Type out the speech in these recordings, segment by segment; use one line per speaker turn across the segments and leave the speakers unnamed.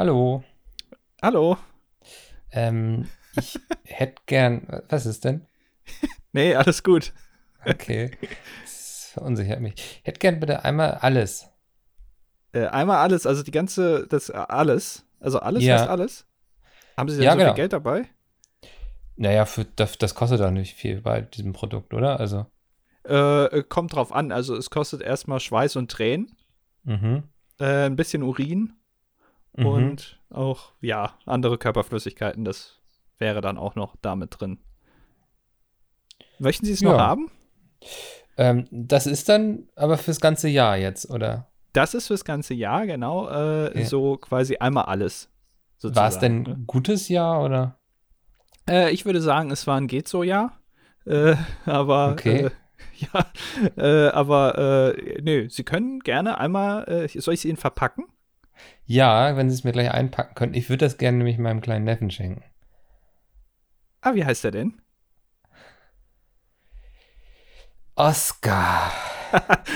Hallo.
Hallo.
Ähm, ich hätte gern. Was ist denn?
Nee, alles gut.
Okay. Das verunsichert mich. Ich hätte gern bitte einmal alles.
Äh, einmal alles, also die ganze, das äh, alles. Also alles
Ja.
heißt alles. Haben Sie denn
Ja,
so
genau.
viel Geld dabei?
Naja, für, das, das kostet doch nicht viel bei diesem Produkt, oder? Also.
Äh, äh, kommt drauf an. Also es kostet erstmal Schweiß und Tränen,
Mhm.
äh, ein bisschen Urin
Mhm.
und auch, ja, andere Körperflüssigkeiten. Das wäre dann auch noch damit drin. Möchten Sie es noch
Ja.
haben?
Ähm, das ist dann aber fürs ganze Jahr jetzt, oder?
Das ist fürs ganze Jahr, genau. Äh,
Ja.
So quasi einmal alles.
War es denn ein gutes Jahr, oder?
ne? Äh, ich würde sagen, es war ein geht so Jahr. Äh, aber
Okay.
ja, aber nö, Sie können gerne einmal, äh, soll ich es Ihnen verpacken?
Ja, wenn Sie es mir gleich einpacken könnten. Ich würde das gerne nämlich meinem kleinen Neffen schenken.
Ah, wie heißt der denn?
Oscar.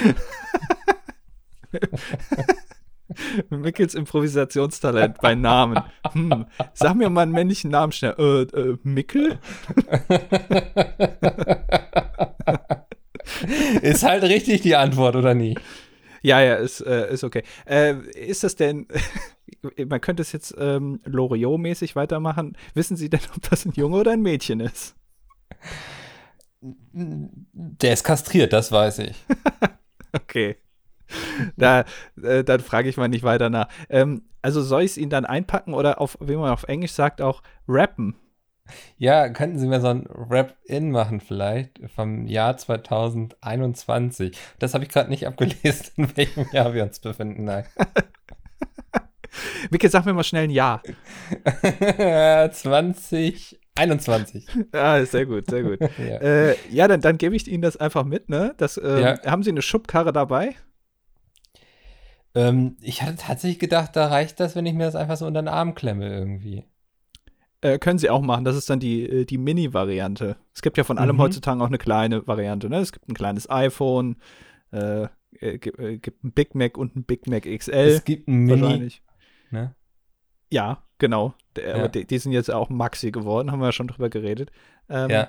Mickels Improvisationstalent bei Namen. Hm, sag mir mal einen männlichen Namen schnell. Äh, äh, Mickel?
ist halt richtig die Antwort, oder nie?
Ja, ja, ist, äh, ist okay. Äh, ist das denn, man könnte es jetzt ähm, Loriot-mäßig weitermachen. Wissen Sie denn, ob das ein Junge oder ein Mädchen ist?
Der ist kastriert, das weiß ich.
Okay. Da, äh, dann frage ich mal nicht weiter nach. Ähm, also soll ich es Ihnen dann einpacken oder auf, wie man auf Englisch sagt, auch rappen?
Ja, könnten Sie mir so ein Rap-In machen vielleicht vom Jahr 2021? Das habe ich gerade nicht abgelesen, in welchem Jahr wir uns befinden. Nein.
Mickel, sag mir mal schnell ein Ja.
2021.
Ah, sehr gut, sehr gut.
Ja.
äh, ja, dann, dann gebe ich Ihnen das einfach mit, ne? Das, ähm,
Ja.
Haben Sie eine Schubkarre dabei?
Ähm, ich hatte tatsächlich gedacht, da reicht das, wenn ich mir das einfach so unter den Arm klemme irgendwie.
Äh, können Sie auch machen. Das ist dann die, äh, die Mini-Variante. Es gibt ja von allem
Mhm.
heutzutage auch eine kleine Variante. Ne? Es gibt ein kleines iPhone, äh, äh, gibt, äh, gibt ein Big Mac und ein Big Mac XL.
es gibt ein Mini.
wahrscheinlich.
Ne?
Ja, genau. Der,
Ja.
Aber die, die sind jetzt auch Maxi geworden, haben wir ja schon drüber geredet. Ähm,
Ja.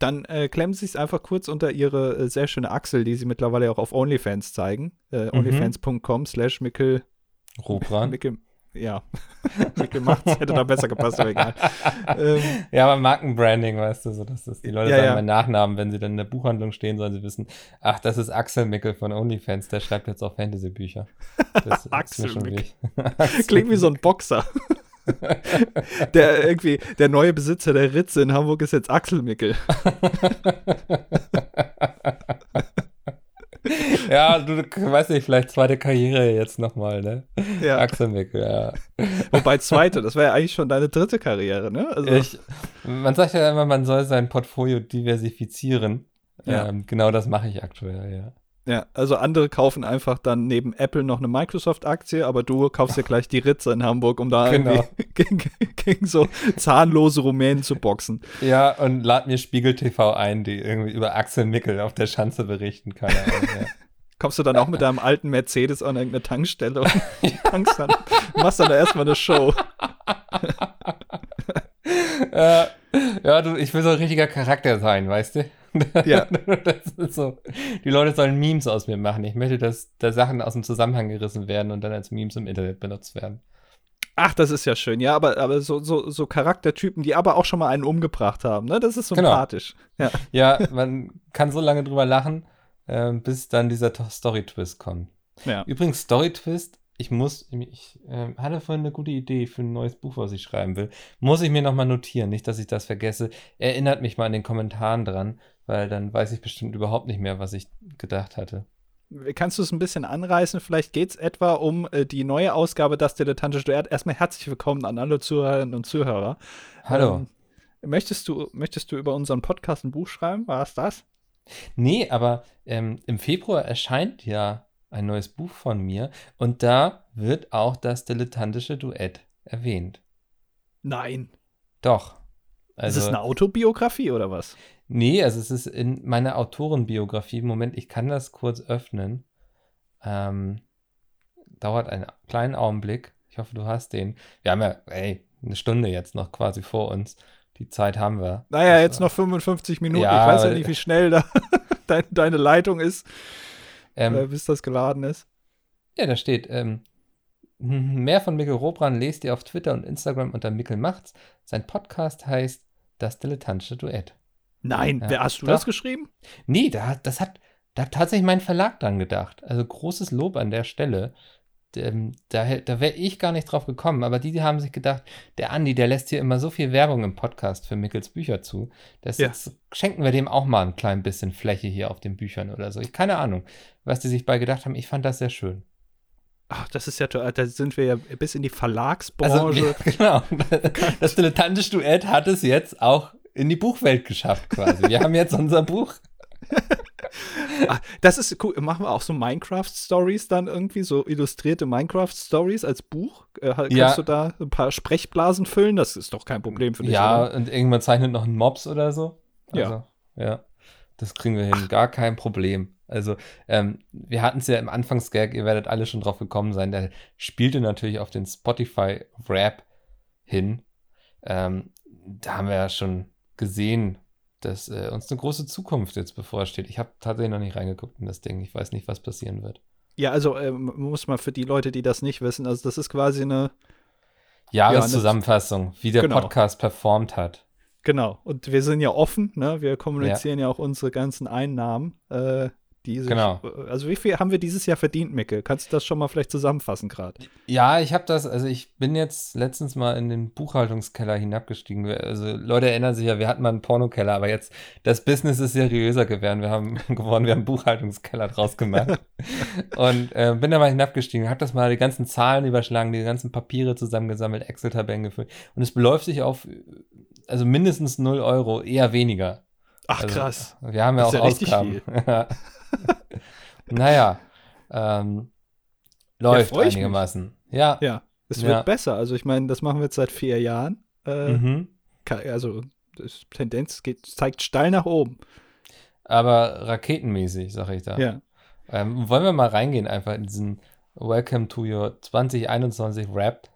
Dann äh, klemmen Sie es einfach kurz unter Ihre äh, sehr schöne Achsel, die Sie mittlerweile auch auf OnlyFans zeigen. Äh,
Mhm.
OnlyFans.com slash Mickel.
Robran.
Mickel ja. Mickel macht's, hätte da besser gepasst, aber egal. ähm,
Ja, aber Markenbranding, weißt du, so dass das die Leute
Ja,
sagen
ja.
meinen Nachnamen, wenn sie dann in der Buchhandlung stehen, sollen sie wissen, ach, das ist Axel Mickel von OnlyFans, der schreibt jetzt auch Fantasy-Bücher. Das ist mir
Axel Mickel. Klingt wie so ein Boxer. der irgendwie, der neue Besitzer der Ritze in Hamburg ist jetzt Axel Mickel.
ja, du, weißt nicht, vielleicht zweite Karriere jetzt nochmal, ne?
Ja.
Axel Mickel, ja.
Wobei zweite, das wäre ja eigentlich schon deine dritte Karriere, ne? Also,
Ich, man sagt ja immer, man soll sein Portfolio diversifizieren.
Ja.
Ähm, genau das mache ich aktuell, ja.
Ja, also andere kaufen einfach dann neben Apple noch eine Microsoft-Aktie, aber du kaufst dir gleich die Ritze in Hamburg, um da
Genau.
irgendwie gegen, gegen so zahnlose Rumänen zu boxen.
Ja, und lad mir Spiegel TV ein, die irgendwie über Axel Mickel auf der Schanze berichten, Ahnung. Ja.
Kommst du dann auch mit deinem alten Mercedes an irgendeine Tankstelle und tankst dann, machst dann da erstmal eine Show.
äh, ja, du, ich will so ein richtiger Charakter sein, weißt du?
Ja.
Das ist so. Die Leute sollen Memes aus mir machen. Ich möchte, dass da Sachen aus dem Zusammenhang gerissen werden und dann als Memes im Internet benutzt werden.
Ach, das ist ja schön, ja, aber, aber so, so, so Charaktertypen, die aber auch schon mal einen umgebracht haben, ne? Das ist
Genau.
sympathisch. Ja.
Ja, man kann so lange drüber lachen, ähm, bis dann dieser To- Story-Twist kommt.
ja.
Übrigens, Story-Twist, ich muss, ich ähm, hatte vorhin eine gute Idee für ein neues Buch, was ich schreiben will. Muss ich mir nochmal notieren, nicht, dass ich das vergesse. Erinnert mich mal in den Kommentaren dran, weil dann weiß ich bestimmt überhaupt nicht mehr, was ich gedacht hatte.
Kannst du es ein bisschen anreißen? Vielleicht geht es etwa um äh, die neue Ausgabe Das Dilettantische Duett. Erstmal herzlich willkommen an alle Zuhörerinnen und Zuhörer.
Hallo.
Ähm, möchtest, du, möchtest du über unseren Podcast ein Buch schreiben? War es das?
Nee, aber ähm, im Februar erscheint ja ein neues Buch von mir und da wird auch das dilettantische Duett erwähnt.
Nein.
Doch.
ist
Also,
es eine Autobiografie oder was?
Nee, also es ist in meiner Autorenbiografie. Moment, ich kann das kurz öffnen. Ähm, dauert einen kleinen Augenblick. Ich hoffe, du hast den. Wir haben ja, ey, eine Stunde jetzt noch quasi vor uns. Die Zeit haben wir.
Naja,
Das
jetzt noch 55 Minuten.
Ja,
ich weiß ja nicht, wie schnell da dein, deine Leitung ist,
Ähm,
äh, bis das geladen ist.
Ja, da steht, ähm, mehr von Mikkel Robran lest ihr auf Twitter und Instagram unter Mikkel Macht's. Sein Podcast heißt Das Dilettantische Duett.
Nein,
Ja.
wer, hast du
Doch.
das geschrieben?
Nee, da, das hat, da hat tatsächlich mein Verlag dran gedacht. Also großes Lob an der Stelle. Ähm, Da, da wäre ich gar nicht drauf gekommen, aber die, die haben sich gedacht, der Andi, der lässt hier immer so viel Werbung im Podcast für Mickels Bücher zu. Das
Ja.
jetzt schenken wir dem auch mal ein klein bisschen Fläche hier auf den Büchern oder so. Ich keine Ahnung, was die sich bei gedacht haben. Ich fand das sehr schön.
Ach, das ist ja toll. Da sind wir ja bis in die Verlagsbranche.
Also, wir, genau. Das dilettantische Duett hat es jetzt auch in die Buchwelt geschafft, quasi. Wir haben jetzt unser Buch.
Ah, das ist cool. Machen wir auch so Minecraft-Stories dann irgendwie, so illustrierte Minecraft-Stories als Buch? Äh, kannst
Ja.
du da ein paar Sprechblasen füllen? Das ist doch kein Problem für dich.
Ja,
oder?
und irgendwann zeichnet noch ein Mops oder so.
Ja.
Also, ja. Das kriegen wir hin. Gar kein Problem. Also, ähm, wir hatten es ja im Anfangsgag, ihr werdet alle schon drauf gekommen sein, der spielte natürlich auf den Spotify-Rap hin. Ähm, da haben wir ja schon gesehen, dass äh, uns eine große Zukunft jetzt bevorsteht. Ich habe tatsächlich noch nicht reingeguckt in das Ding. Ich weiß nicht, was passieren wird.
Ja, also ähm, muss man für die Leute, die das nicht wissen, also das ist quasi eine,
Jahreszusammenfassung, wie der
Genau.
Podcast performt hat.
genau. Und wir sind ja offen, ne? Wir kommunizieren ja, auch unsere ganzen Einnahmen. Äh, die sich,
Genau.
Also wie viel haben wir dieses Jahr verdient, Micke? Kannst du das schon mal vielleicht zusammenfassen gerade?
Ja, ich habe das, also ich bin jetzt letztens mal in den Buchhaltungskeller hinabgestiegen. Also Leute erinnern sich ja, wir hatten mal einen Pornokeller, aber jetzt das Business ist seriöser geworden. Wir haben geworden, wir haben einen Buchhaltungskeller draus gemacht. und äh, bin da mal hinabgestiegen, habe das mal die ganzen Zahlen überschlagen, die ganzen Papiere zusammengesammelt, Excel-Tabellen gefüllt. Und es beläuft sich auf, also mindestens 0 Euro, eher weniger.
Ach,
Also,
krass.
Wir haben ja
Das
auch
ist ja richtig
Ausgaben. naja, ähm, läuft
mich.
einigermaßen. Ja.
Ja, es
Ja.
wird besser. Also ich meine, das machen wir jetzt seit vier Jahren. Äh,
Mhm.
Also Tendenz geht, zeigt steil nach oben.
Aber raketenmäßig, sag ich da.
Ja.
Ähm, wollen wir mal reingehen einfach in diesen Welcome to your 2021 Rap?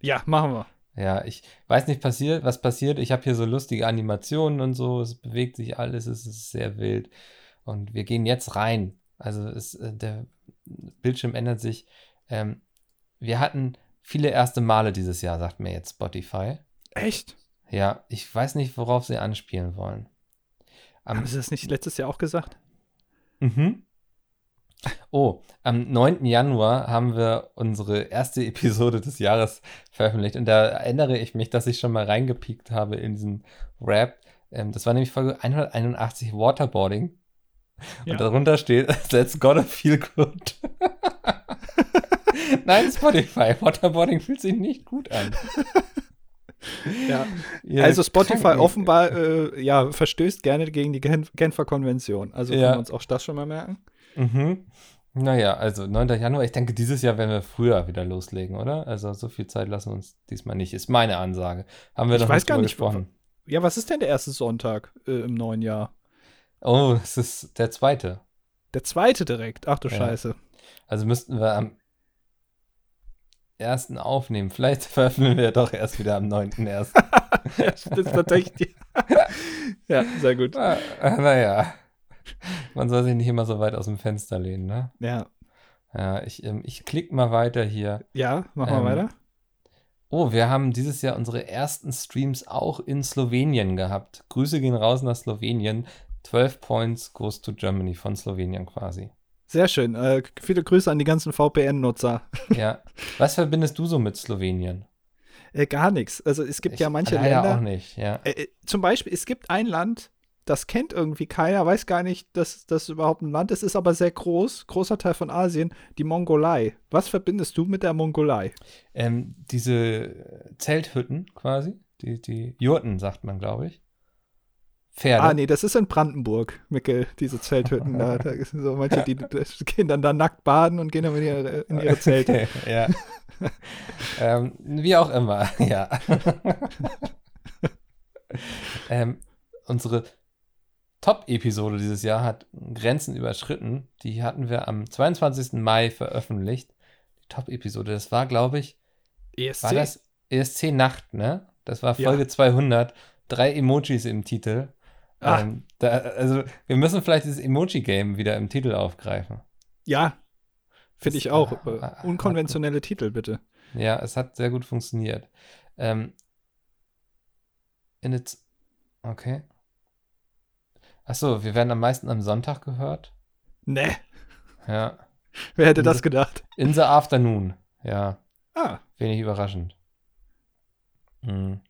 Ja, machen wir.
Ja, ich weiß nicht passiert, was passiert. Ich habe hier so lustige Animationen und so. Es bewegt sich alles, es ist sehr wild. Und wir gehen jetzt rein. Also es, äh, der Bildschirm ändert sich. Ähm, wir hatten viele erste Male dieses Jahr, sagt mir jetzt Spotify.
Echt?
Ja, ich weiß nicht, worauf sie anspielen wollen. Am,
Haben Sie das nicht letztes Jahr auch gesagt?
Mhm. Oh, am 9. Januar haben wir unsere erste Episode des Jahres veröffentlicht und da erinnere ich mich, dass ich schon mal reingepiekt habe in diesen Rap. Ähm, das war nämlich Folge 181 Waterboarding.
Ja.
Und darunter steht, that's gotta feel good. Nein, Spotify, Waterboarding fühlt sich nicht gut an.
Ja.
Ihr
also Spotify offenbar äh, ja, verstößt gerne gegen die Gen Genfer Konvention. Also
Ja.
können wir uns auch das schon mal merken.
Mhm. Naja, also 9. Januar. Ich denke, dieses Jahr werden wir früher wieder loslegen, oder? Also so viel Zeit lassen wir uns diesmal nicht. Ist meine Ansage. Haben wir
Ich
noch
weiß
nicht
gar nicht,
gesprochen.
Ja, was ist denn der erste Sonntag äh, im neuen Jahr?
Oh, es ist der zweite.
Der zweite direkt. Ach du
Ja.
Scheiße.
Also müssten wir am ersten aufnehmen. Vielleicht veröffentlichen wir doch erst wieder am 9.1.
ja, das ist tatsächlich. ja, sehr gut.
Ah, naja. Man soll sich nicht immer so weit aus dem Fenster lehnen, ne?
Ja,
Ja, ich, ähm, ich klicke mal weiter hier.
ja machen wir
Ähm,
weiter.
Oh, wir haben dieses Jahr unsere ersten Streams auch in Slowenien gehabt. Grüße gehen raus nach Slowenien. 12 Points goes to Germany von Slowenien quasi.
Sehr schön. Äh, viele Grüße an die ganzen VPN-Nutzer.
Ja. Was verbindest du so mit Slowenien?
Äh, gar nichts. Also es gibt
Ich
ja manche Länder.
auch nicht, ja.
Äh, äh, zum Beispiel, es gibt ein Land, das kennt irgendwie keiner, weiß gar nicht, dass das überhaupt ein Land ist, ist aber sehr groß, großer Teil von Asien, die Mongolei. Was verbindest du mit der Mongolei?
Ähm, diese Zelthütten quasi, die, die Jurten, sagt man, glaube ich. Pferde.
Ah, nee, das ist in Brandenburg, Mikkel, diese Zelthütten. da, da sind so manche, die, die gehen dann da nackt baden und gehen dann in ihre, in ihre Zelte.
Ja. ähm, wie auch immer, ja. ähm, unsere Top-Episode dieses Jahr hat Grenzen überschritten. Die hatten wir am 22. Mai veröffentlicht. Die Top-Episode, das war, glaube ich,
ESC?
War das ESC Nacht, ne? Das war
Ja.
Folge 200. Drei Emojis im Titel.
Ah.
Ähm, da, also, wir müssen vielleicht dieses Emoji-Game wieder im Titel aufgreifen.
Ja, finde ich auch.
ah,
Äh,
ah,
unkonventionelle Titel, bitte.
Ja, es hat sehr gut funktioniert. Ähm, in its, okay. Achso, wir werden am meisten am Sonntag gehört.
Ne,
Ja.
wer hätte das
Das-
gedacht?
In the afternoon. Ja,
Ah,
wenig überraschend. Hm.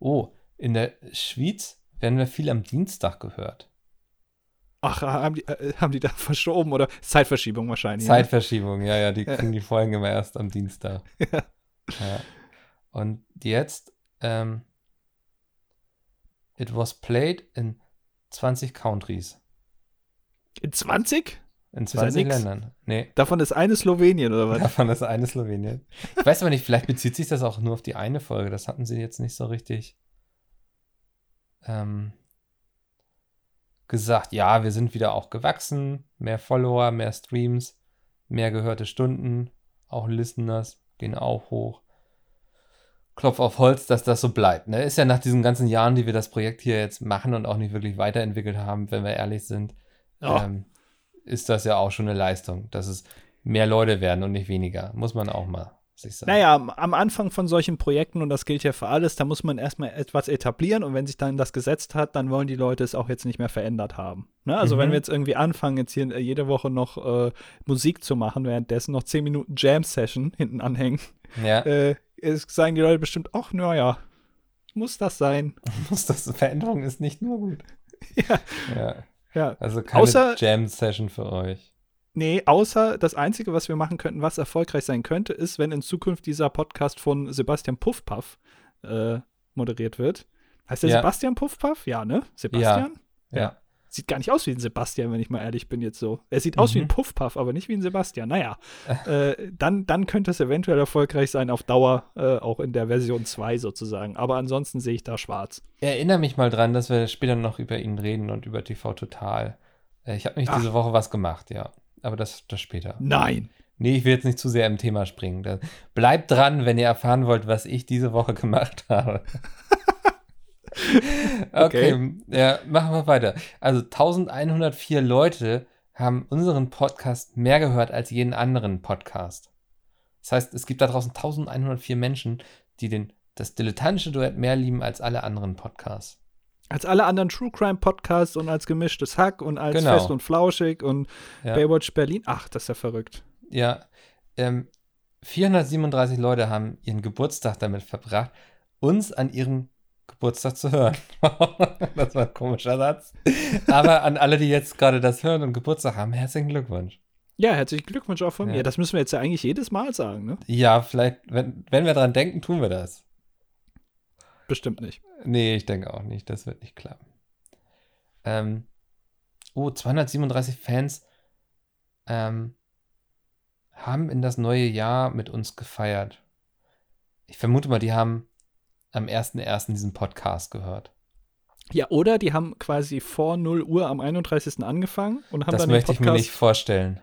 Oh, in der Schweiz werden wir viel am Dienstag gehört.
ach, haben die, äh, haben die da verschoben oder Zeitverschiebung wahrscheinlich. ne?
Zeitverschiebung, ja, ja, die kriegen die Folgen immer erst am Dienstag.
Ja.
Ja. Und jetzt, ähm, it was played in 20 countries.
In 20?
In
ja
20
nix.
Ländern. Nee,
Davon ist eine Slowenien oder was?
davon ist eine Slowenien. Ich weiß aber nicht, vielleicht bezieht sich das auch nur auf die eine Folge. Das hatten sie jetzt nicht so richtig ähm, gesagt. Ja, wir sind wieder auch gewachsen. Mehr Follower, mehr Streams, mehr gehörte Stunden. Auch Listeners gehen auch hoch. Klopf auf Holz, dass das so bleibt. Ne? Ist ja nach diesen ganzen Jahren, die wir das Projekt hier jetzt machen und auch nicht wirklich weiterentwickelt haben, wenn wir ehrlich sind,
Ja.
ähm, ist das ja auch schon eine Leistung, dass es mehr Leute werden und nicht weniger. Muss man auch mal sich sagen.
Naja, am, Anfang von solchen Projekten, und das gilt ja für alles, da muss man erstmal etwas etablieren und wenn sich dann das gesetzt hat, dann wollen die Leute es auch jetzt nicht mehr verändert haben. Ne? Also
Mhm.
wenn wir jetzt irgendwie anfangen, jetzt hier äh, jede Woche noch äh, Musik zu machen, währenddessen noch 10 Minuten Jam-Session hinten anhängen,
Ja,
äh, es sagen die Leute bestimmt, ach, naja, muss das sein?
muss das Veränderung ist nicht nur gut.
Ja.
Ja,
Ja.
also keine Jam-Session für euch.
Nee, außer das Einzige, was wir machen könnten, was erfolgreich sein könnte, ist, wenn in Zukunft dieser Podcast von Sebastian Puffpaff äh, moderiert wird. Heißt der
Ja.
Sebastian Puffpaff? Ja, ne? Sebastian?
Ja.
Sieht gar nicht aus wie ein Sebastian, wenn ich mal ehrlich bin jetzt so. Er sieht aus wie
Mhm.
ein Puffpaff, aber nicht wie ein Sebastian. Naja, äh, dann, dann könnte es eventuell erfolgreich sein auf Dauer, äh, auch in der Version 2 sozusagen. Aber ansonsten sehe ich da schwarz.
Erinnere mich mal dran, dass wir später noch über ihn reden und über TV Total. Äh, Ich habe nicht
Ach.
diese Woche was gemacht, ja. Aber das, das später.
Nein.
Nee, ich will jetzt nicht zu sehr im Thema springen. Da, bleibt dran, wenn ihr erfahren wollt, was ich diese Woche gemacht habe. okay, ja, machen wir weiter. Also 1104 Leute haben unseren Podcast mehr gehört als jeden anderen Podcast. Das heißt, es gibt da draußen 1104 Menschen, die den, das dilettantische Duett mehr lieben als alle anderen Podcasts.
Als alle anderen True Crime Podcasts und als gemischtes Hack und als
Genau.
Fest und Flauschig und
Ja.
Baywatch Berlin. Ach, das ist ja verrückt.
Ja, ähm, 437 Leute haben ihren Geburtstag damit verbracht, uns an ihrem Geburtstag zu hören. das war ein komischer Satz. Aber an alle, die jetzt gerade das hören und Geburtstag haben, herzlichen Glückwunsch.
Ja, herzlichen Glückwunsch auch von
Ja.
mir. Das müssen wir jetzt ja eigentlich jedes Mal sagen, ne?
Ja, vielleicht, wenn, wenn wir dran denken, tun wir das.
Bestimmt nicht.
Nee, ich denke auch nicht. Das wird nicht klappen. Ähm, oh, 237 Fans ähm, haben in das neue Jahr mit uns gefeiert. Ich vermute mal, die haben am 1.1. diesen Podcast gehört.
Ja, oder die haben quasi vor 0 Uhr am 31. angefangen und haben
das
dann den
möchte ich mir nicht vorstellen.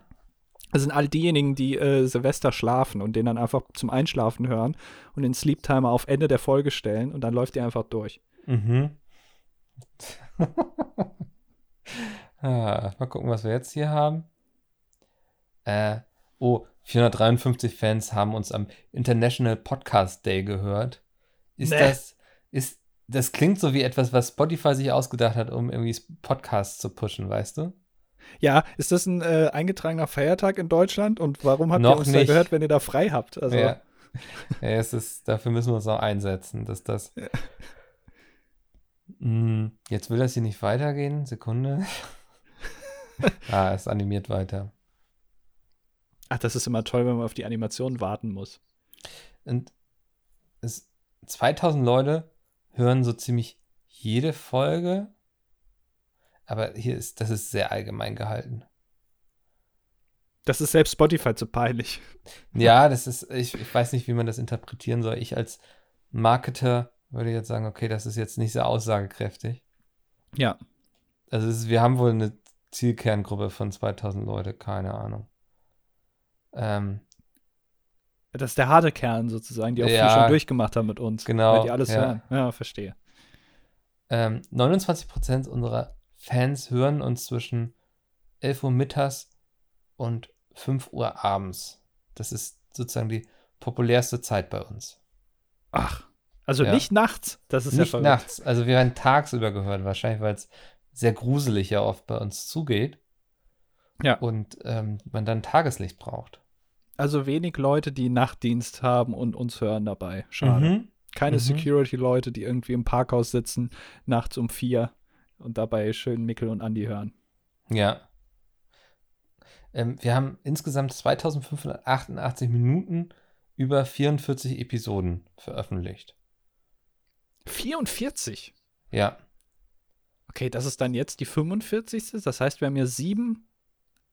Das sind all diejenigen, die äh, Silvester schlafen und den dann einfach zum Einschlafen hören und den Sleep Timer auf Ende der Folge stellen und dann läuft die einfach durch.
Mhm. ah, mal gucken, was wir jetzt hier haben. Äh, oh, 453 Fans haben uns am International Podcast Day gehört. Ist
Nee.
das, ist, das klingt so wie etwas, was Spotify sich ausgedacht hat, um irgendwie Podcasts zu pushen, weißt du?
Ja, ist das ein äh, eingetragener Feiertag in Deutschland und warum habt
Noch
ihr uns da
nicht.
gehört, wenn ihr da frei habt? Also,
Ja. ja, es ist, dafür müssen wir uns auch einsetzen, dass das. Mm, Jetzt will das hier nicht weitergehen. Sekunde. ah, es animiert weiter.
Ach, das ist immer toll, wenn man auf die Animation warten muss.
Und es, 2000 Leute hören so ziemlich jede Folge. Aber hier ist, das ist sehr allgemein gehalten.
Das ist selbst Spotify zu peinlich.
Ja, das ist, ich, ich weiß nicht, wie man das interpretieren soll. Ich als Marketer würde jetzt sagen, okay, das ist jetzt nicht sehr aussagekräftig.
Ja.
Also ist, wir haben wohl eine Zielkerngruppe von 2000 Leute, keine Ahnung. Ähm,
Das ist der harte Kern sozusagen, die auch
Ja.
viel schon durchgemacht haben mit uns.
Genau,
Weil die alles
ja.
hören. Ja, verstehe.
Ähm, 29% unserer Fans hören uns zwischen 11 Uhr mittags und 5 Uhr abends. Das ist sozusagen die populärste Zeit bei uns.
Ach. Also
Ja.
nicht nachts. Das ist ja
Nicht
verrückt.
nachts. Also wir werden tagsüber gehört, wahrscheinlich, weil es sehr gruselig ja oft bei uns zugeht.
Ja.
Und ähm, man dann Tageslicht braucht.
Also wenig Leute, die Nachtdienst haben und uns hören dabei. Schade.
Mhm.
Keine
Mhm.
Security-Leute, die irgendwie im Parkhaus sitzen, nachts um vier und dabei schön Mickel und Andi hören.
Ja. Ähm, wir haben insgesamt 2588 Minuten über 44 Episoden veröffentlicht.
44?
Ja.
Okay, das ist dann jetzt die 45. Das heißt, wir haben ja sieben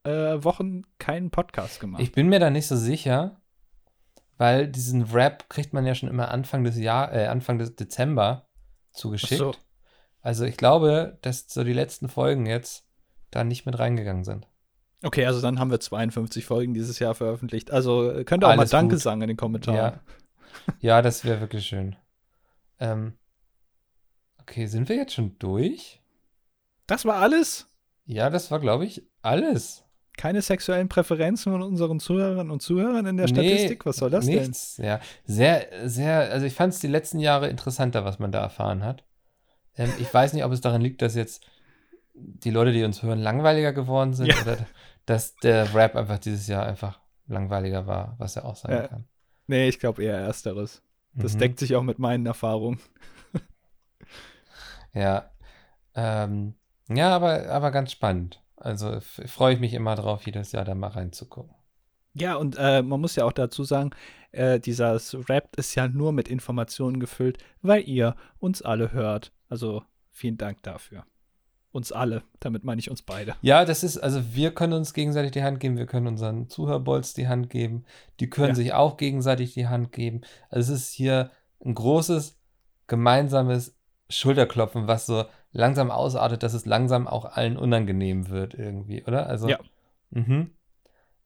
äh, Wochen keinen Podcast gemacht.
Ich bin mir da nicht so sicher, weil diesen Rap kriegt man ja schon immer Anfang des Jahr, äh, Anfang des Dezember zugeschickt.
Ach so.
Also ich glaube, dass so die letzten Folgen jetzt da nicht mit reingegangen sind.
Okay, also dann haben wir 52 Folgen dieses Jahr veröffentlicht. Also äh, könnt ihr auch
Alles
mal Danke
gut.
sagen in den Kommentaren.
Ja. Ja, das wäre wirklich schön. Ähm, okay, sind wir jetzt schon durch?
Das war alles?
Ja, das war, glaube ich, alles.
Keine sexuellen Präferenzen von unseren Zuhörern und Zuhörern in der
Nee,
Statistik? Was soll das denn?
Nichts, ja. Sehr, sehr, also ich fand es die letzten Jahre interessanter, was man da erfahren hat. Ähm, ich weiß nicht, ob es daran liegt, dass jetzt die Leute, die uns hören, langweiliger geworden sind
Ja.
oder dass der Rap einfach dieses Jahr einfach langweiliger war, was er auch sein
Ja.
kann.
Nee, ich glaube eher Ersteres. Das
Mhm.
deckt sich auch mit meinen Erfahrungen.
Ja. Ähm, ja, aber, aber ganz spannend. Also freue ich mich immer drauf, jedes Jahr da mal reinzugucken.
Ja, und äh, man muss ja auch dazu sagen, äh, dieser Rap ist ja nur mit Informationen gefüllt, weil ihr uns alle hört. Also vielen Dank dafür. Uns alle, damit meine ich uns beide.
Ja, das ist, also wir können uns gegenseitig die Hand geben, wir können unseren Zuhörbolz die Hand geben, die können
Ja.
sich auch gegenseitig die Hand geben. Also es ist hier ein großes gemeinsames Schulterklopfen, was so langsam ausartet, dass es langsam auch allen unangenehm wird irgendwie, oder? Also,
Ja.
Mhm.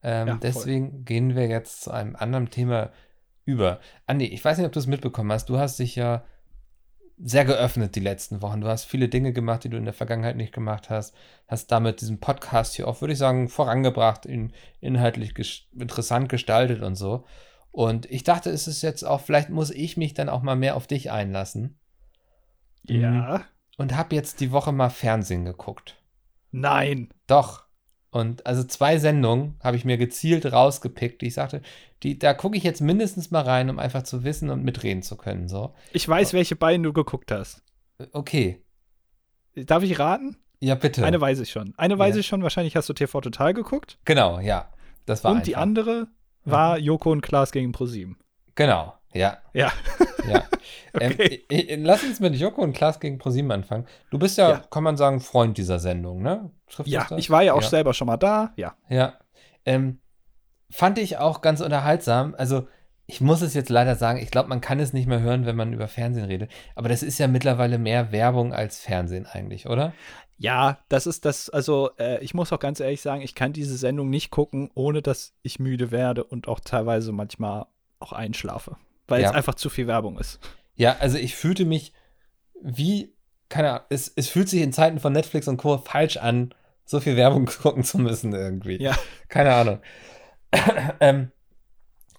Ähm,
Ja, voll.
deswegen gehen wir jetzt zu einem anderen Thema über. Andi, ich weiß nicht, ob du es mitbekommen hast. Du hast dich ja sehr geöffnet die letzten Wochen. Du hast viele Dinge gemacht, die du in der Vergangenheit nicht gemacht hast. Hast damit diesen Podcast hier auch, würde ich sagen, vorangebracht, ihn inhaltlich ges interessant gestaltet und so. Und ich dachte, es ist jetzt auch, vielleicht muss ich mich dann auch mal mehr auf dich einlassen.
Ja.
Und habe jetzt die Woche mal Fernsehen geguckt.
Nein.
Doch. Und also zwei Sendungen habe ich mir gezielt rausgepickt, die ich sagte, die, da gucke ich jetzt mindestens mal rein, um einfach zu wissen und mitreden zu können. So.
Ich weiß, welche beiden du geguckt hast.
Okay.
Darf ich raten?
Ja, bitte.
Eine weiß ich schon. Eine weiß
Ja.
ich schon. Wahrscheinlich hast du TV Total geguckt.
Genau, ja. Das war
Und die
einfach.
andere war Joko und Klaas gegen ProSieben.
Genau, ja.
Ja.
Ja.
Okay.
ähm, äh, äh, lass uns mit Joko und Klaas gegen ProSieben anfangen. Du bist ja,
Ja.
kann man sagen, Freund dieser Sendung, ne? Trifft
Ja, ich war ja auch
ja.
selber schon mal da. Ja.
Ja. Ähm, fand ich auch ganz unterhaltsam. Also, ich muss es jetzt leider sagen, ich glaube, man kann es nicht mehr hören, wenn man über Fernsehen redet. Aber das ist ja mittlerweile mehr Werbung als Fernsehen eigentlich, oder?
Ja, das ist das, also äh, ich muss auch ganz ehrlich sagen, ich kann diese Sendung nicht gucken, ohne dass ich müde werde und auch teilweise manchmal auch einschlafe, weil
Ja.
es einfach zu viel Werbung ist.
Ja, also ich fühlte mich wie, keine Ahnung, es, es fühlt sich in Zeiten von Netflix und Co. falsch an, so viel Werbung gucken zu müssen irgendwie.
Ja.
Keine Ahnung. ähm,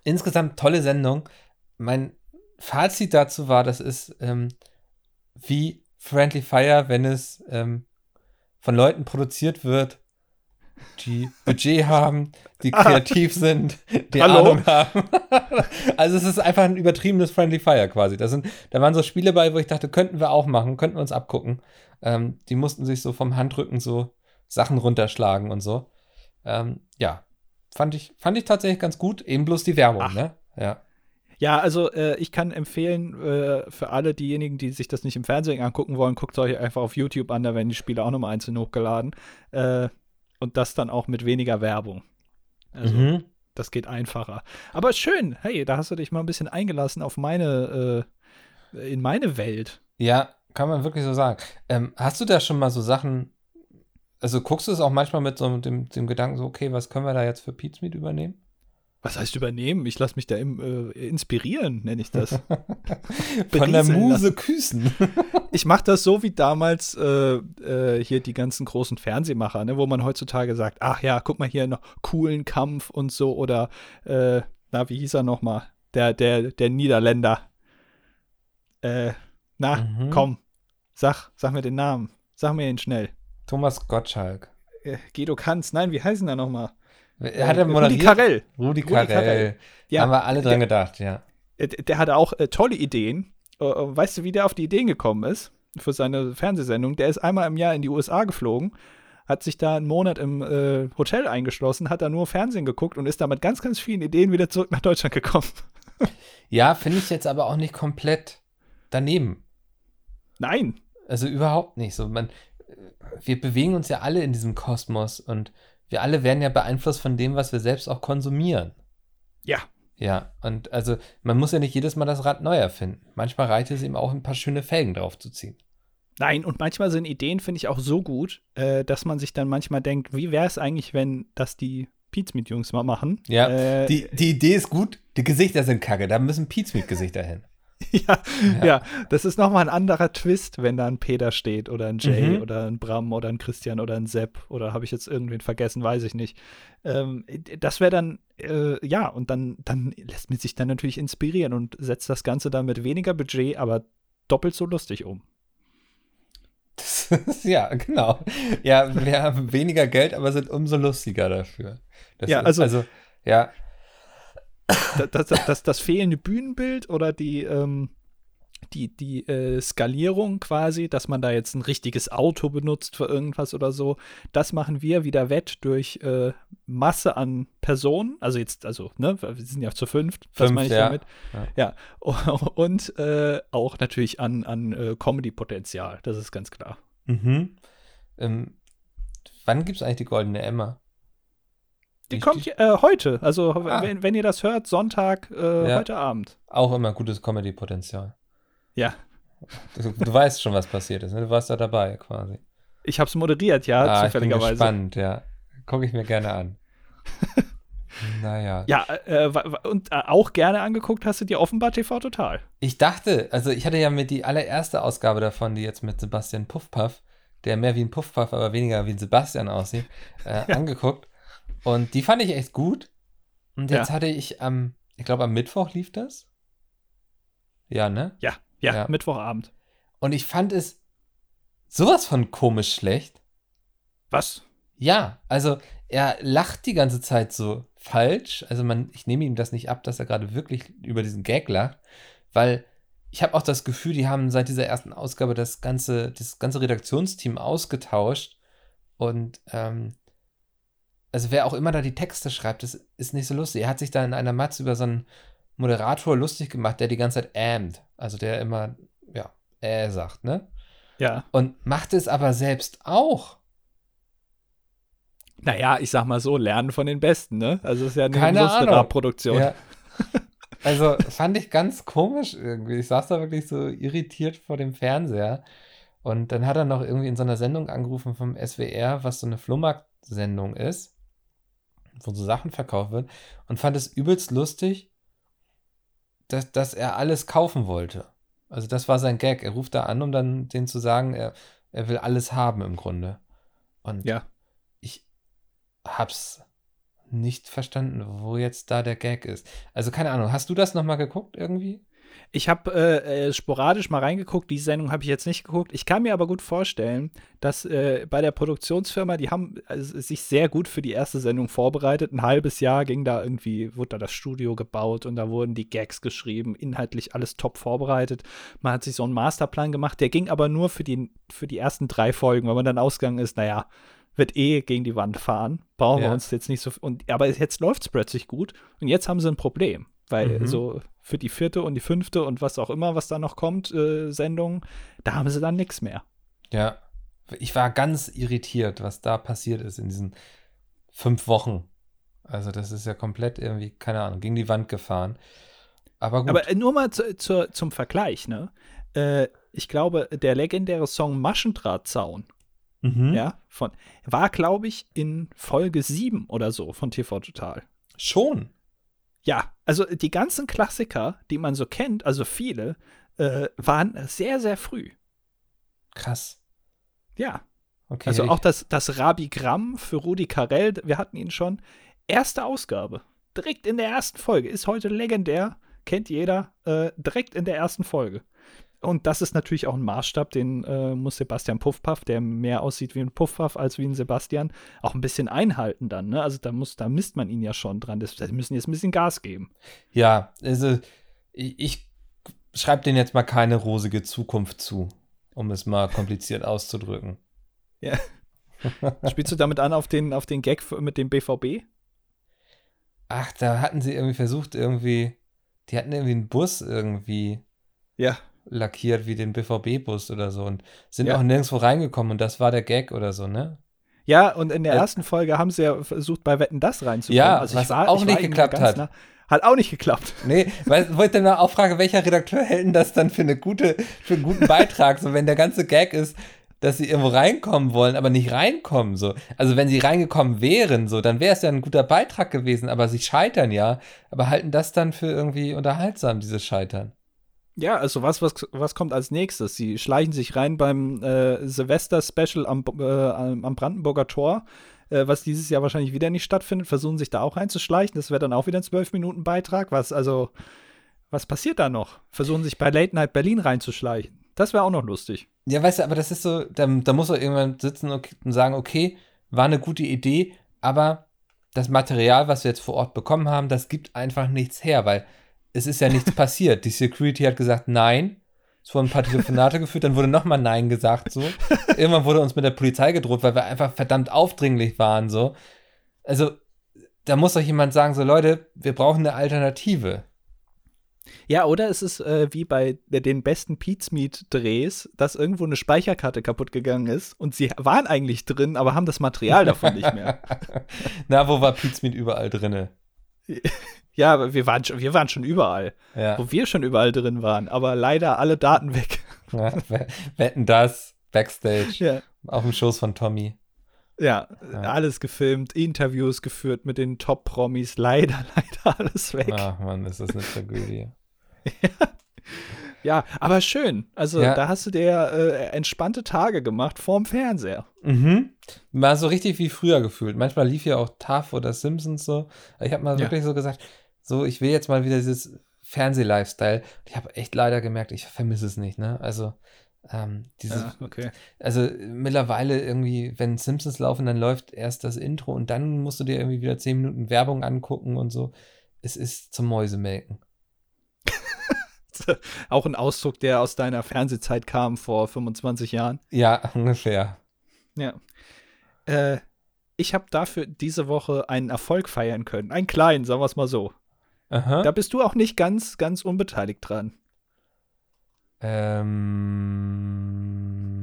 insgesamt tolle Sendung. Mein Fazit dazu war, das ist ähm, wie Friendly Fire, wenn es ähm, von Leuten produziert wird, die Budget haben, die kreativ sind, die
Hallo?
Ahnung haben. also es ist einfach ein übertriebenes Friendly Fire quasi. Da, sind, da waren so Spiele bei, wo ich dachte, könnten wir auch machen, könnten wir uns abgucken. Ähm, die mussten sich so vom Handrücken so Sachen runterschlagen und so. Ähm, ja, fand ich, fand ich tatsächlich ganz gut. Eben bloß die Werbung,
Ach.
ne? Ja.
Ja, also äh, ich kann empfehlen, äh, für alle diejenigen, die sich das nicht im Fernsehen angucken wollen, guckt euch einfach auf YouTube an, da werden die Spiele auch nochmal einzeln hochgeladen. Äh, und das dann auch mit weniger Werbung. Also,
mhm.
das geht einfacher. Aber schön, hey, da hast du dich mal ein bisschen eingelassen auf meine, äh, in meine Welt.
Ja, kann man wirklich so sagen. Ähm, hast du da schon mal so Sachen, also guckst du es auch manchmal mit so dem, dem Gedanken so, okay, was können wir da jetzt für Pizmeet übernehmen?
Was heißt übernehmen? Ich lasse mich da im, äh, inspirieren, nenne ich das.
Von der Muse küssen.
ich mache das so wie damals äh, äh, hier die ganzen großen Fernsehmacher, ne, wo man heutzutage sagt, ach ja, guck mal hier noch coolen Kampf und so oder äh, na, wie hieß er nochmal? Der, der, der Niederländer. Äh, na, mhm. komm, sag, sag mir den Namen. Sag mir ihn schnell.
Thomas Gottschalk.
Äh, Guido Kanz, nein, wie heißen er nochmal?
Hat er moderiert?
Rudi Carell.
Rudi Carell. Ja, Haben wir alle dran der, gedacht, ja.
Der, der hatte auch äh, tolle Ideen. Äh, äh, weißt du, wie der auf die Ideen gekommen ist? Für seine Fernsehsendung. Der ist einmal im Jahr in die USA geflogen, hat sich da einen Monat im äh, Hotel eingeschlossen, hat da nur Fernsehen geguckt und ist da mit ganz, ganz vielen Ideen wieder zurück nach Deutschland gekommen.
ja, finde ich jetzt aber auch nicht komplett daneben.
Nein.
Also überhaupt nicht. So, man, äh, wir bewegen uns ja alle in diesem Kosmos und wir alle werden ja beeinflusst von dem, was wir selbst auch konsumieren.
Ja.
Ja, und also man muss ja nicht jedes Mal das Rad neu erfinden. Manchmal reicht es ihm auch, ein paar schöne Felgen draufzuziehen.
Nein, und manchmal sind Ideen, finde ich, auch so gut, äh, dass man sich dann manchmal denkt, wie wäre es eigentlich, wenn das die Pizmeet-Jungs mal machen?
Ja, äh, die, die Idee ist gut, die Gesichter sind kacke, da müssen Pizmeet-Gesichter hin.
ja, ja, ja, das ist nochmal ein anderer Twist, wenn da ein Peter steht oder ein Jay mhm. oder ein Bram oder ein Christian oder ein Sepp oder habe ich jetzt irgendwen vergessen, weiß ich nicht. Ähm, das wäre dann, äh, ja, und dann, dann lässt man sich dann natürlich inspirieren und setzt das Ganze dann mit weniger Budget, aber doppelt so lustig um.
Ist, ja, genau. Ja, wir haben weniger Geld, aber sind umso lustiger dafür.
Das ja, also, also ja, das, das, das, das, fehlende Bühnenbild oder die, ähm, die, die äh, Skalierung quasi, dass man da jetzt ein richtiges Auto benutzt für irgendwas oder so, das machen wir wieder wett durch äh, Masse an Personen. Also jetzt, also, ne, wir sind ja zu fünft,
das meine ich ja. damit.
Ja. ja. Und äh, auch natürlich an, an äh, Comedy-Potenzial, das ist ganz klar.
Mhm. Ähm, wann gibt es eigentlich die Goldene Emma?
Die ich, kommt äh, heute. Also, ah. wenn, wenn, ihr das hört, Sonntag, äh, ja. heute Abend.
Auch immer gutes Comedy-Potenzial.
Ja.
Du, du, weißt schon, was passiert ist. Ne? Du warst da dabei quasi.
Ich habe es moderiert, ja,
ah, zufälligerweise. Ich bin gespannt, ja. Gucke ich mir gerne an. naja.
Ja, äh, und äh, auch gerne angeguckt hast du dir offenbar TV Total.
Ich dachte, also ich hatte ja mit die allererste Ausgabe davon, die jetzt mit Sebastian Puffpaff, der mehr wie ein Puffpaff, aber weniger wie ein Sebastian aussieht, äh, ja. angeguckt. Und die fand ich echt gut. Und jetzt ja. hatte ich am, ich glaube, am Mittwoch lief das. Ja, ne?
Ja, ja, ja, Mittwochabend.
Und ich fand es sowas von komisch schlecht.
Was?
Ja, also er lacht die ganze Zeit so falsch. Also man, ich nehme ihm das nicht ab, dass er gerade wirklich über diesen Gag lacht, weil ich habe auch das Gefühl, die haben seit dieser ersten Ausgabe das ganze, das ganze Redaktionsteam ausgetauscht und ähm, also wer auch immer da die Texte schreibt, das ist nicht so lustig. Er hat sich da in einer Matz über so einen Moderator lustig gemacht, der die ganze Zeit ähmt. Also der immer, ja, äh sagt, ne?
Ja.
Und macht es aber selbst auch.
Naja, ich sag mal so, lernen von den Besten, ne? Also es ist ja eine Produktion. Ja.
Also fand ich ganz komisch irgendwie. Ich saß da wirklich so irritiert vor dem Fernseher. Und dann hat er noch irgendwie in so einer Sendung angerufen vom SWR, was so eine Flohmarkt-Sendung ist wo so Sachen verkauft wird und fand es übelst lustig, dass, dass er alles kaufen wollte. Also das war sein Gag. Er ruft da an, um dann denen zu sagen, er, er will alles haben im Grunde. Und
ja.
ich hab's nicht verstanden, wo jetzt da der Gag ist. Also keine Ahnung, hast du das nochmal geguckt irgendwie?
Ich habe äh, äh, sporadisch mal reingeguckt, die Sendung habe ich jetzt nicht geguckt. Ich kann mir aber gut vorstellen, dass äh, bei der Produktionsfirma, die haben also, sich sehr gut für die erste Sendung vorbereitet. Ein halbes Jahr ging da irgendwie, wurde da das Studio gebaut und da wurden die Gags geschrieben, inhaltlich alles top vorbereitet. Man hat sich so einen Masterplan gemacht, der ging aber nur für die, für die ersten drei Folgen, weil man dann ausgegangen ist, naja, wird eh gegen die Wand fahren. Brauchen ja. wir uns jetzt nicht so. Und, aber jetzt läuft es plötzlich gut und jetzt haben sie ein Problem. Weil mhm. so für die vierte und die fünfte und was auch immer, was da noch kommt, äh, Sendung, da haben sie dann nichts mehr.
Ja, ich war ganz irritiert, was da passiert ist in diesen fünf Wochen. Also das ist ja komplett irgendwie, keine Ahnung, gegen die Wand gefahren. Aber gut.
Aber äh, nur mal zu, zu, zum Vergleich, ne? Äh, ich glaube, der legendäre Song Maschendrahtzaun, mhm. ja, von, war, glaube ich, in Folge 7 oder so von TV Total.
Schon?
Ja, also die ganzen Klassiker, die man so kennt, also viele, äh, waren sehr, sehr früh.
Krass.
Ja.
Okay.
Also auch das, das Rabigramm für Rudi Carell, wir hatten ihn schon. Erste Ausgabe. Direkt in der ersten Folge. Ist heute legendär. Kennt jeder. Äh, direkt in der ersten Folge. Und das ist natürlich auch ein Maßstab, den äh, muss Sebastian Puffpaff, der mehr aussieht wie ein Puffpaff als wie ein Sebastian, auch ein bisschen einhalten dann. Ne? Also da muss, da misst man ihn ja schon dran. Das, wir müssen jetzt ein bisschen Gas geben.
Ja, also ich, ich schreibe denen jetzt mal keine rosige Zukunft zu, um es mal kompliziert auszudrücken.
Spielst du damit an auf den, auf den Gag mit dem BVB?
Ach, da hatten sie irgendwie versucht, irgendwie, die hatten irgendwie einen Bus irgendwie
Ja.
Lackiert wie den BVB-Bus oder so und sind
Ja.
auch nirgendwo reingekommen und das war der Gag oder so, ne?
Ja, und in der
Äh,
ersten Folge haben sie ja versucht, bei Wetten das reinzukommen.
Ja,
also
was
ich war,
auch
ich
nicht geklappt hat.
nah- Hat auch nicht geklappt.
Nee, weil, wo ich dann auch frage, welcher Redakteur hält denn das dann für eine gute, für einen guten Beitrag? So, wenn der ganze Gag ist, dass sie irgendwo reinkommen wollen, aber nicht reinkommen, so. Also, wenn sie reingekommen wären, so, dann wäre es ja ein guter Beitrag gewesen, aber sie scheitern ja, aber halten das dann für irgendwie unterhaltsam, dieses Scheitern.
Ja, also was, was, was kommt als nächstes? Sie schleichen sich rein beim äh, Silvester-Special am, äh, am Brandenburger Tor, äh, was dieses Jahr wahrscheinlich wieder nicht stattfindet, versuchen sich da auch reinzuschleichen. Das wäre dann auch wieder ein 12-Minuten-Beitrag. Was, also, was passiert da noch? Versuchen sich bei Late Night Berlin reinzuschleichen. Das wäre auch noch lustig.
Ja, weißt du, aber das ist so, da, da muss doch irgendwann sitzen und sagen, okay, war eine gute Idee, aber das Material, was wir jetzt vor Ort bekommen haben, das gibt einfach nichts her, weil es ist ja nichts passiert. Die Security hat gesagt, nein. Es wurden ein paar Telefonate geführt, dann wurde nochmal Nein gesagt, so. Irgendwann wurde uns mit der Polizei gedroht, weil wir einfach verdammt aufdringlich waren, so. Also, da muss doch jemand sagen, so, Leute, wir brauchen eine Alternative.
Ja, oder es ist äh, wie bei den besten Pizmeet-Drehs, dass irgendwo eine Speicherkarte kaputt gegangen ist und sie waren eigentlich drin, aber haben das Material davon nicht mehr.
Na, wo war Pizmeet überall drinne?
Ja, aber wir waren, schon, wir waren schon überall,
Ja.
wo wir schon überall drin waren, aber leider alle Daten weg.
ja. Wetten das, Backstage.
Ja.
Auf dem Schoß von Tommy.
Ja,
Ja.
alles gefilmt, Interviews geführt mit den Top-Promis, leider, leider alles weg. Ja,
Ach man, ist das eine Tragödie.
Aber schön. Also
Ja.
da hast du dir äh, entspannte Tage gemacht vorm Fernseher.
Mhm. Mal so richtig wie früher gefühlt. Manchmal lief ja auch TAF oder Simpsons so. Ich habe mal
Ja.
wirklich so gesagt, so, ich will jetzt mal wieder dieses Fernseh-Lifestyle. Ich habe echt leider gemerkt, ich vermisse es nicht, ne? Also, ähm, dieses,
okay.
also mittlerweile irgendwie, wenn Simpsons laufen, dann läuft erst das Intro und dann musst du dir irgendwie wieder 10 Minuten Werbung angucken und so. Es ist zum Mäusemelken.
Auch ein Ausdruck, der aus deiner Fernsehzeit kam vor 25 Jahren.
Ja, ungefähr.
Ja. Äh, ich habe dafür diese Woche einen Erfolg feiern können. Einen kleinen, sagen wir es mal so.
Aha.
Da bist du auch nicht ganz, ganz unbeteiligt dran.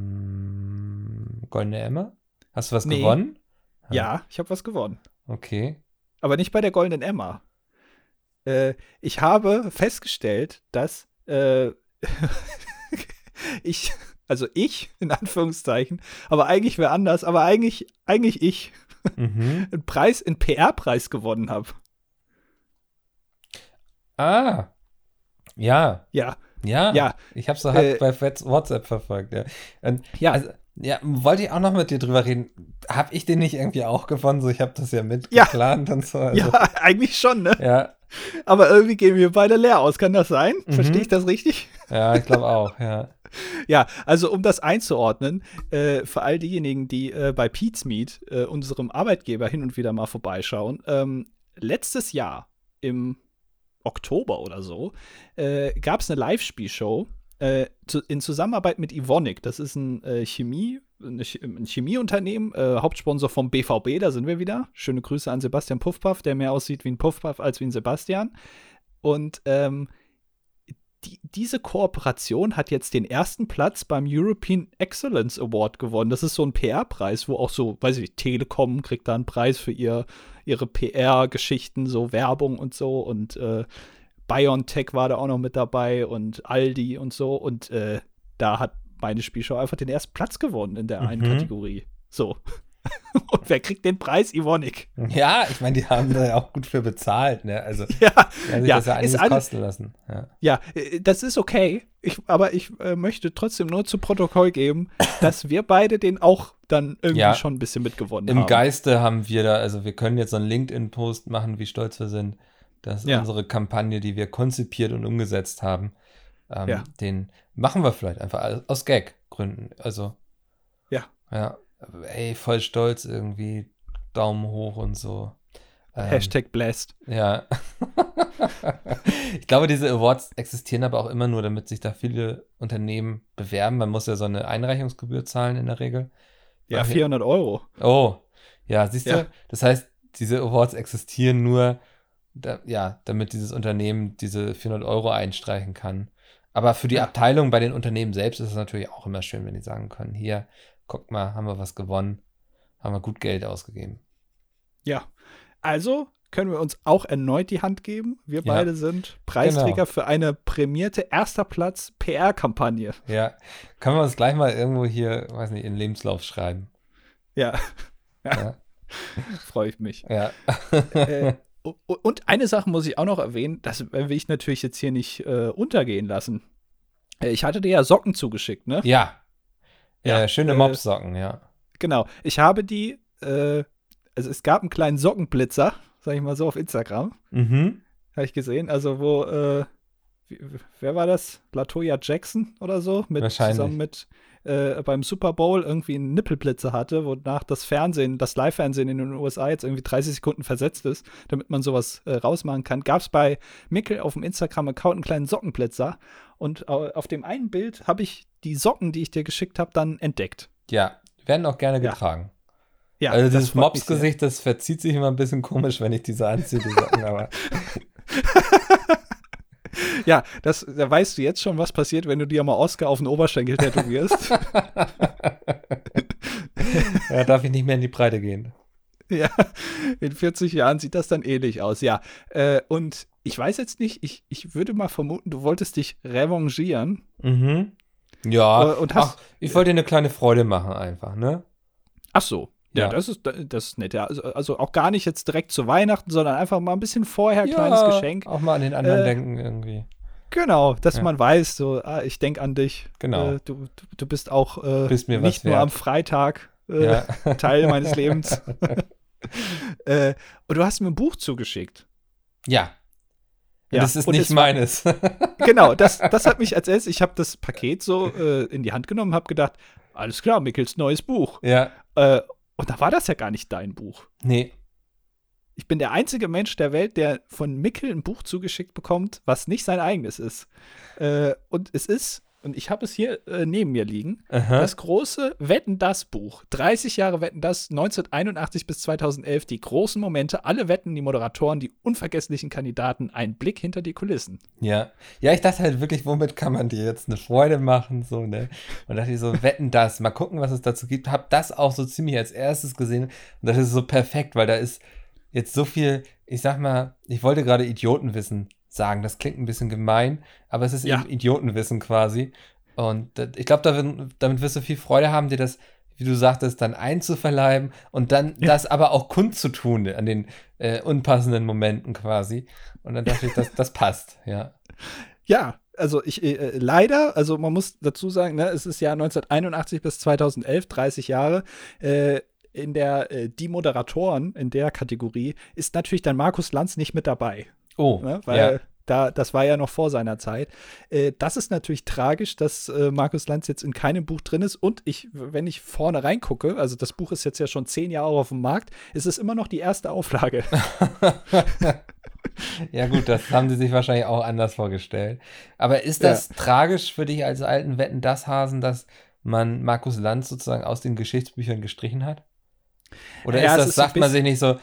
Ähm, Goldene Emma? Hast du was
Nee.
gewonnen?
Ja, ich habe was gewonnen.
Okay.
Aber nicht bei der Goldenen Emma. Äh, ich habe festgestellt, dass äh, ich, also ich, in Anführungszeichen, aber eigentlich wer anders, aber eigentlich, eigentlich ich,
Mhm.
einen Preis, einen PR-Preis gewonnen habe.
Ah. Ja.
Ja,
Ja.
ja,
Ich habe so halt
Äh,
bei WhatsApp verfolgt, ja. Und,
ja.
Also, ja, wollte ich auch noch mit dir drüber reden. Habe ich den nicht irgendwie auch gewonnen? So, ich habe das ja
Ja.
mitgeplant und so. Also,
ja, eigentlich schon, ne?
ja.
Aber irgendwie gehen wir beide leer aus. Kann das sein?
Mhm.
Verstehe ich das richtig?
Ja, ich glaube auch, ja.
Ja, also um das einzuordnen, äh, für all diejenigen, die äh, bei Pete's Meet, äh, unserem Arbeitgeber, hin und wieder mal vorbeischauen, ähm, letztes Jahr im Oktober oder so äh, gab es eine Live-Spielshow äh, zu, in Zusammenarbeit mit Ivonic. Das ist ein äh, Chemie, ein Chemieunternehmen, äh, Hauptsponsor vom BVB, da sind wir wieder. Schöne Grüße an Sebastian Puffpaff, der mehr aussieht wie ein Puffpaff als wie ein Sebastian. Und ähm, die, diese Kooperation hat jetzt den ersten Platz beim European Excellence Award gewonnen. Das ist so ein PR-Preis, wo auch so, weiß ich, Telekom kriegt da einen Preis für ihr, ihre PR-Geschichten, so Werbung und so. Und äh, BioNTech war da auch noch mit dabei und Aldi und so. Und äh, da hat meine Spielshow einfach den ersten Platz gewonnen in der einen
Mhm.
Kategorie. So. Und wer kriegt den Preis? Ivonik.
Ja, ich meine, die haben da ja auch gut für bezahlt, ne? Also,
Ja,
die haben sich
ja,
das ja einiges
alles,
kosten lassen. Ja.
ja, äh, das ist okay. Ich, aber ich äh, möchte trotzdem nur zu Protokoll geben, dass wir beide den auch dann irgendwie
Ja.
schon ein bisschen mitgewonnen
Im
haben.
Geiste haben wir da, also wir können jetzt so einen LinkedIn-Post machen, wie stolz wir sind, dass
Ja.
unsere Kampagne, die wir konzipiert und umgesetzt haben, ähm,
Ja.
den machen wir vielleicht einfach aus- Gag-Gründen. Also,
Ja.
Ja, ey, voll stolz irgendwie, Daumen hoch und so. Ähm,
Hashtag blessed.
Ja. ich glaube, diese Awards existieren aber auch immer nur, damit sich da viele Unternehmen bewerben. Man muss ja so eine Einreichungsgebühr zahlen in der Regel.
Ja,
Ach,
400 Euro.
Oh, ja, siehst
Ja.
du? Das heißt, diese Awards existieren nur, da, ja, damit dieses Unternehmen diese 400 Euro einstreichen kann. Aber für die
Ja.
Abteilung bei den Unternehmen selbst ist es natürlich auch immer schön, wenn die sagen können, hier, guck mal, haben wir was gewonnen, haben wir gut Geld ausgegeben.
Ja. Also können wir uns auch erneut die Hand geben. Wir
Ja.
beide sind Preisträger
Genau.
für eine prämierte erster Platz PR-Kampagne.
Ja, können wir uns gleich mal irgendwo hier, weiß nicht, in den Lebenslauf schreiben.
Ja,
Ja,
freue ich mich.
ja.
äh, und eine Sache muss ich auch noch erwähnen, das will ich natürlich jetzt hier nicht äh, untergehen lassen. Äh, Ich hatte dir ja Socken zugeschickt, ne?
ja.
Ja,
Äh, schöne
äh,
Mopssocken, ja.
Genau. Ich habe die, äh, also es gab einen kleinen Sockenblitzer, sag ich mal so, auf Instagram.
Mhm.
Habe ich gesehen. Also, wo, äh, wer war das? Latoya Jackson oder so? Mit,
Wahrscheinlich.
Zusammen mit äh, beim Super Bowl irgendwie einen Nippelblitzer hatte, wonach das Fernsehen, das Live-Fernsehen in den USA jetzt irgendwie 30 Sekunden versetzt ist, damit man sowas äh, rausmachen kann. Gab es bei Mickel auf dem Instagram-Account einen kleinen Sockenblitzer. Und äh, auf dem einen Bild habe ich die Socken, die ich dir geschickt habe, dann entdeckt.
Ja, werden auch gerne
Ja.
getragen.
Ja,
also
das
dieses. Mops-Gesicht, das verzieht sich immer ein bisschen komisch, wenn ich diese anziehe, die Socken, aber
Ja, das, da weißt du jetzt schon, was passiert, wenn du dir mal Oscar auf den Oberschenkel tätowierst.
ja, darf ich nicht mehr in die Breite gehen.
ja, in 40 Jahren sieht das dann ähnlich aus, ja. Äh, und ich weiß jetzt nicht, ich, ich würde mal vermuten, du wolltest dich revanchieren.
Mhm. Ja,
Äh, und hast-
ach, ich wollte dir eine kleine Freude machen einfach, ne?
Ach so. Ja,
Ja.
das ist das ist nett. Ja. Also, also auch gar nicht jetzt direkt zu Weihnachten, sondern einfach mal ein bisschen vorher kleines Geschenk.
Auch mal an den anderen
Äh,
denken irgendwie.
Genau, dass
Ja.
man weiß, so, ah, ich denke an dich.
Genau.
Äh, du, du, du bist auch äh,
Bist
nicht nur
wert.
am Freitag äh,
Ja.
Teil meines Lebens. äh, und du hast mir ein Buch zugeschickt.
Ja.
Ja,
Das ist
und
nicht
es war-
meines.
Genau, das, das hat mich als erstes, ich habe das Paket so äh, in die Hand genommen, habe gedacht, alles klar, Mickels neues Buch.
ja.
Äh, und da war das ja gar nicht dein Buch.
Nee.
Ich bin der einzige Mensch der Welt, der von Mickel ein Buch zugeschickt bekommt, was nicht sein eigenes ist. Äh, und es ist, und ich habe es hier äh, neben mir liegen,
Aha.
das große Wetten das Buch. 30 Jahre Wetten das, 1981 bis 2011, die großen Momente, alle Wetten, die Moderatoren, die unvergesslichen Kandidaten, ein Blick hinter die Kulissen.
Ja. Ja, ich dachte halt wirklich, womit kann man dir jetzt eine Freude machen, so, ne? Und dachte ich so, wetten das, mal gucken, was es dazu gibt. Hab das auch so ziemlich als erstes gesehen und das ist so perfekt, weil da ist jetzt so viel, ich sag mal, ich wollte gerade Idiotenwissen sagen, das klingt ein bisschen gemein, aber es ist
Ja.
eben Idiotenwissen quasi. Und ich glaube, damit, damit wirst du viel Freude haben, dir das, wie du sagtest, dann einzuverleiben und dann
Ja.
das aber auch kundzutun an den äh, unpassenden Momenten quasi. Und dann dachte ich, das, das passt, ja.
Ja, also ich äh, leider, also man muss dazu sagen, ne, es ist Jahr 1981 bis 2011, 30 Jahre. Äh, in der äh, die Moderatoren in der Kategorie ist natürlich dann Markus Lanz nicht mit dabei,
Oh,
ne, weil
ja.
da das war ja noch vor seiner Zeit. Äh, das ist natürlich tragisch, dass äh, Markus Lanz jetzt in keinem Buch drin ist und ich, wenn ich vorne reingucke, also das Buch ist jetzt ja schon zehn Jahre auf dem Markt, ist es immer noch die erste Auflage.
ja, gut, das haben sie sich wahrscheinlich auch anders vorgestellt. Aber ist das tragisch für dich als alten Wetten das Hasen, dass man Markus Lanz sozusagen aus den Geschichtsbüchern gestrichen hat? Oder
Ja,
ist das,
ist
sagt man sich nicht so,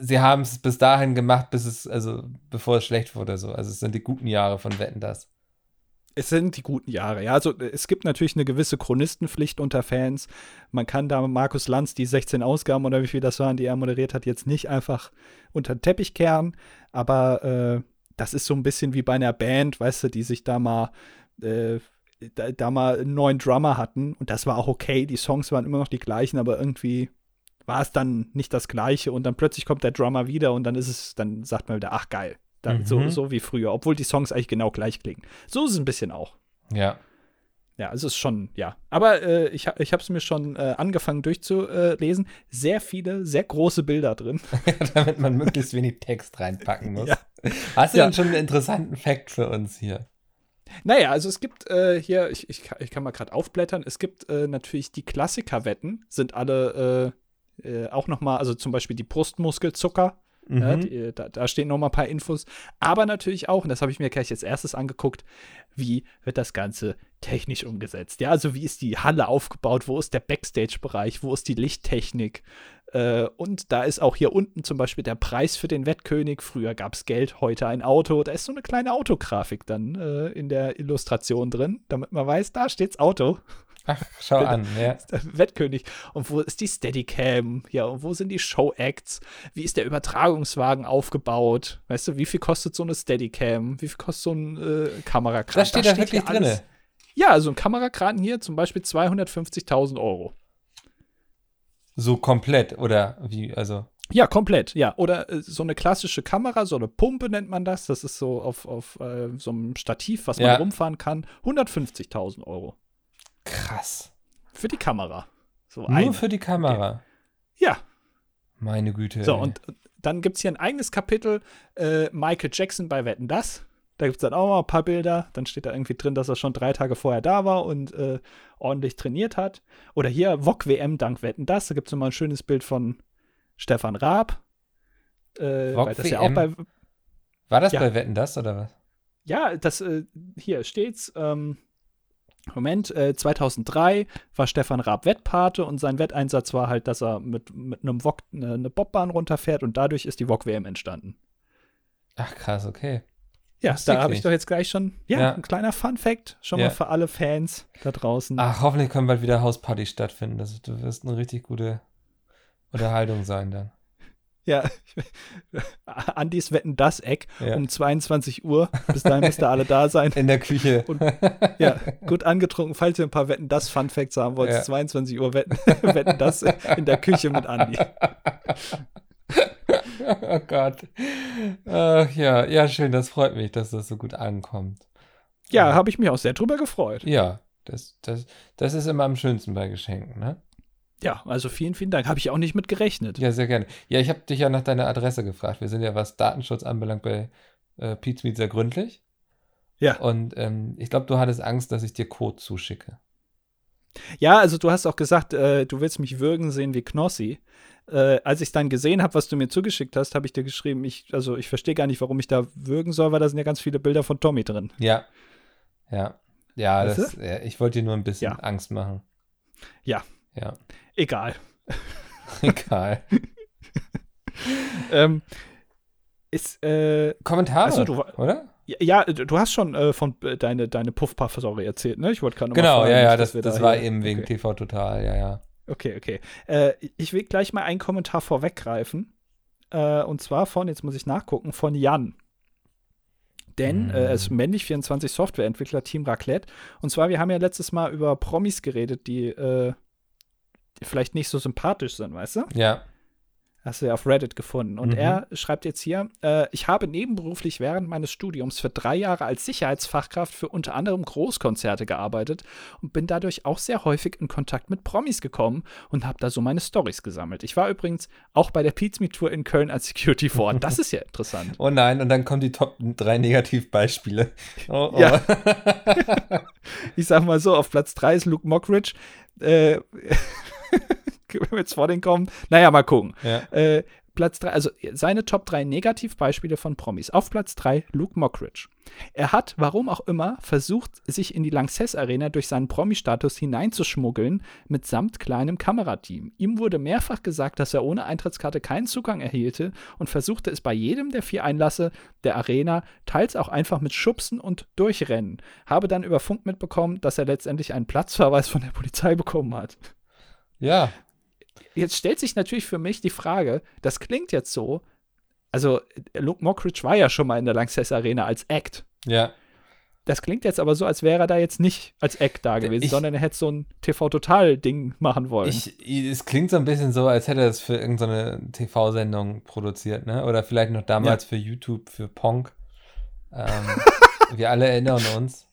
sie haben es bis dahin gemacht, bis es, also bevor es schlecht wurde, so. Also es sind die guten Jahre von Wetten das.
Es sind die guten Jahre, ja. Also es gibt natürlich eine gewisse Chronistenpflicht unter Fans. Man kann da Markus Lanz die 16 Ausgaben oder wie viel das waren, die er moderiert hat, jetzt nicht einfach unter den Teppich kehren. Aber äh, das ist so ein bisschen wie bei einer Band, weißt du, die sich da mal äh, da, da mal einen neuen Drummer hatten. Und das war auch okay. Die Songs waren immer noch die gleichen, aber irgendwie war es dann nicht das Gleiche und dann plötzlich kommt der Drummer wieder und dann ist es, dann sagt man wieder, ach geil. Dann,
Mhm.
so, so wie früher, obwohl die Songs eigentlich genau gleich klingen. So ist es ein bisschen auch.
Ja.
Ja, es ist schon, ja. Aber äh, ich, ich habe es mir schon äh, angefangen durchzulesen. Sehr viele, sehr große Bilder drin.
Damit man möglichst wenig Text reinpacken muss.
Ja.
Hast du
Ja.
denn schon einen interessanten Fact für uns hier?
Naja, also es gibt äh, hier, ich, ich, kann- ich kann mal gerade aufblättern, es gibt äh, natürlich die Klassikerwetten, sind alle äh, auch noch mal, also zum Beispiel die Brustmuskelzucker, ja,
Mhm.
die, äh, da, da stehen noch mal ein paar Infos, aber natürlich auch, und das habe ich mir gleich als erstes angeguckt, wie wird das Ganze technisch umgesetzt? Ja, also wie ist die Halle aufgebaut, wo ist der Backstage-Bereich, wo ist die Lichttechnik? Äh, und da ist auch hier unten zum Beispiel der Preis für den Wettkönig. Früher gab es Geld, heute ein Auto. Da ist so eine kleine Autografik dann äh, in der Illustration drin, damit man weiß, da steht's Auto.
Ach, schau an. Ja.
Wettkönig. Und wo ist die Steadicam? Ja, und wo sind die Show-Acts? Wie ist der Übertragungswagen aufgebaut? Weißt du, wie viel kostet so eine Steadicam? Wie viel kostet so ein äh, Kamerakran?
Das steht da
hier
wirklich
alles.
drin.
Ja, also ein Kamerakran hier zum Beispiel 250.000 Euro.
So komplett, oder wie? Also.
Ja, komplett, ja. Oder äh, so eine klassische Kamera, so eine Pumpe nennt man das. Das ist so auf, auf äh, so einem Stativ, was man
Ja.
rumfahren kann. 150.000 Euro
Krass.
für die Kamera. So
Nur
eine.
für die Kamera.
Ja,
Meine Güte.
so
ey.
und dann gibt es hier ein eigenes Kapitel, äh, Michael Jackson bei Wetten, das. Da gibt es dann auch mal ein paar Bilder. Dann steht da irgendwie drin, dass er schon drei Tage vorher da war und äh, ordentlich trainiert hat. Oder hier VOG WM dank Wetten, das. Da gibt es nochmal ein schönes Bild von Stefan Raab. Äh,
VOG
das ja auch
WM?
bei,
War das
Ja.
bei Wetten das oder was?
Ja, das äh, hier steht's. Ähm, Moment, äh, 2003 war Stefan Raab Wettpate und sein Wetteinsatz war halt, dass er mit, mit einem Wok eine, eine Bobbahn runterfährt und dadurch ist die Wok WM entstanden.
Ach, krass, okay.
Ja,
Wusste
da habe ich doch jetzt gleich schon, ja,
Ja.
ein kleiner Fun Fact, schon
Ja.
mal für alle Fans da draußen.
Ach, hoffentlich können bald wieder Hausparty stattfinden. Das du wirst eine richtig gute Unterhaltung sein dann.
Ja, Andis Wetten das Eck
Ja.
um 22 Uhr. Bis dahin müsst ihr alle da sein.
In der Küche.
Und- Ja, gut angetrunken. Falls ihr ein paar Wetten das Fun Facts haben wollt,
Ja.
22 Uhr Wetten, Wetten das in der Küche mit Andi.
oh Gott. Ach, ja, ja, schön. Das freut mich, dass das so gut ankommt.
Ja, habe ich mich auch sehr drüber gefreut.
Ja, das, das, das ist immer am schönsten bei Geschenken, ne?
Ja, also vielen, vielen Dank. Habe ich auch nicht mit gerechnet.
Ja, sehr gerne. Ja, ich habe dich ja nach deiner Adresse gefragt. Wir sind ja, was Datenschutz anbelangt, bei äh, Pete's Meet sehr gründlich.
Ja.
Und ähm, ich glaube, du hattest Angst, dass ich dir Code zuschicke.
Ja, also du hast auch gesagt, äh, du willst mich würgen sehen wie Knossi. Äh, als ich dann gesehen habe, was du mir zugeschickt hast, habe ich dir geschrieben, ich, also ich verstehe gar nicht, warum ich da würgen soll, weil da sind ja ganz viele Bilder von Tommy drin.
Ja. Ja. Ja, das, ja ich wollte dir nur ein bisschen
Ja.
Angst machen.
Ja.
Ja.
Egal.
Egal.
Ähm, ist, äh,
Kommentare,
Ach so, du-
oder?
ja, du hast schon äh, von äh, deine, deine Puffpuff-Story erzählt, ne? Ich wollte gerade
Genau,
fragen,
ja, ja, das,
wir
das
da
war eben wegen
okay.
TV Total, ja, ja.
Okay, okay. Äh, ich will gleich mal einen Kommentar vorweggreifen. Äh, und zwar von, jetzt muss ich nachgucken, von Jan. Denn
Mhm.
äh, er ist männlich 24 Softwareentwickler, Team Raclette. Und zwar, wir haben ja letztes Mal über Promis geredet, die, äh, die vielleicht nicht so sympathisch sind, weißt du?
Ja,
Hast du ja auf Reddit gefunden. Und
Mhm.
er schreibt jetzt hier: äh, Ich habe nebenberuflich während meines Studiums für drei Jahre als Sicherheitsfachkraft für unter anderem Großkonzerte gearbeitet und bin dadurch auch sehr häufig in Kontakt mit Promis gekommen und habe da so meine Stories gesammelt. Ich war übrigens auch bei der Pizza Tour in Köln als Security vor Ort. Das ist ja interessant.
Oh nein, und dann kommen die Top 3 Negativbeispiele. Oh, oh.
Ja. Ich sag mal so: Auf Platz 3 ist Luke Mockridge. Äh, jetzt vor den kommen. Naja, mal gucken.
ja.
Äh, Platz 3, also seine Top 3 Negativbeispiele von Promis. Auf Platz 3 Luke Mockridge. Er hat, warum auch immer, versucht, sich in die Lanxess Arena durch seinen Promi-Status hineinzuschmuggeln, mitsamt kleinem Kamerateam. Ihm wurde mehrfach gesagt, dass er ohne Eintrittskarte keinen Zugang erhielte und versuchte es bei jedem der vier Einlasse der Arena, teils auch einfach mit Schubsen und Durchrennen. Habe dann über Funk mitbekommen, dass er letztendlich einen Platzverweis von der Polizei bekommen hat.
Ja,
Jetzt stellt sich natürlich für mich die Frage, das klingt jetzt so, also Luke Mockridge war ja schon mal in der Lanxess Arena als Act.
ja.
Das klingt jetzt aber so, als wäre er da jetzt nicht als Eck da gewesen, ich, sondern er hätte so ein TV-Total-Ding machen wollen.
Ich, es klingt so ein bisschen so, als hätte er es für irgendeine TV-Sendung produziert, ne? Oder vielleicht noch damals ja. für YouTube, für Ponk. Ähm, wir alle erinnern uns.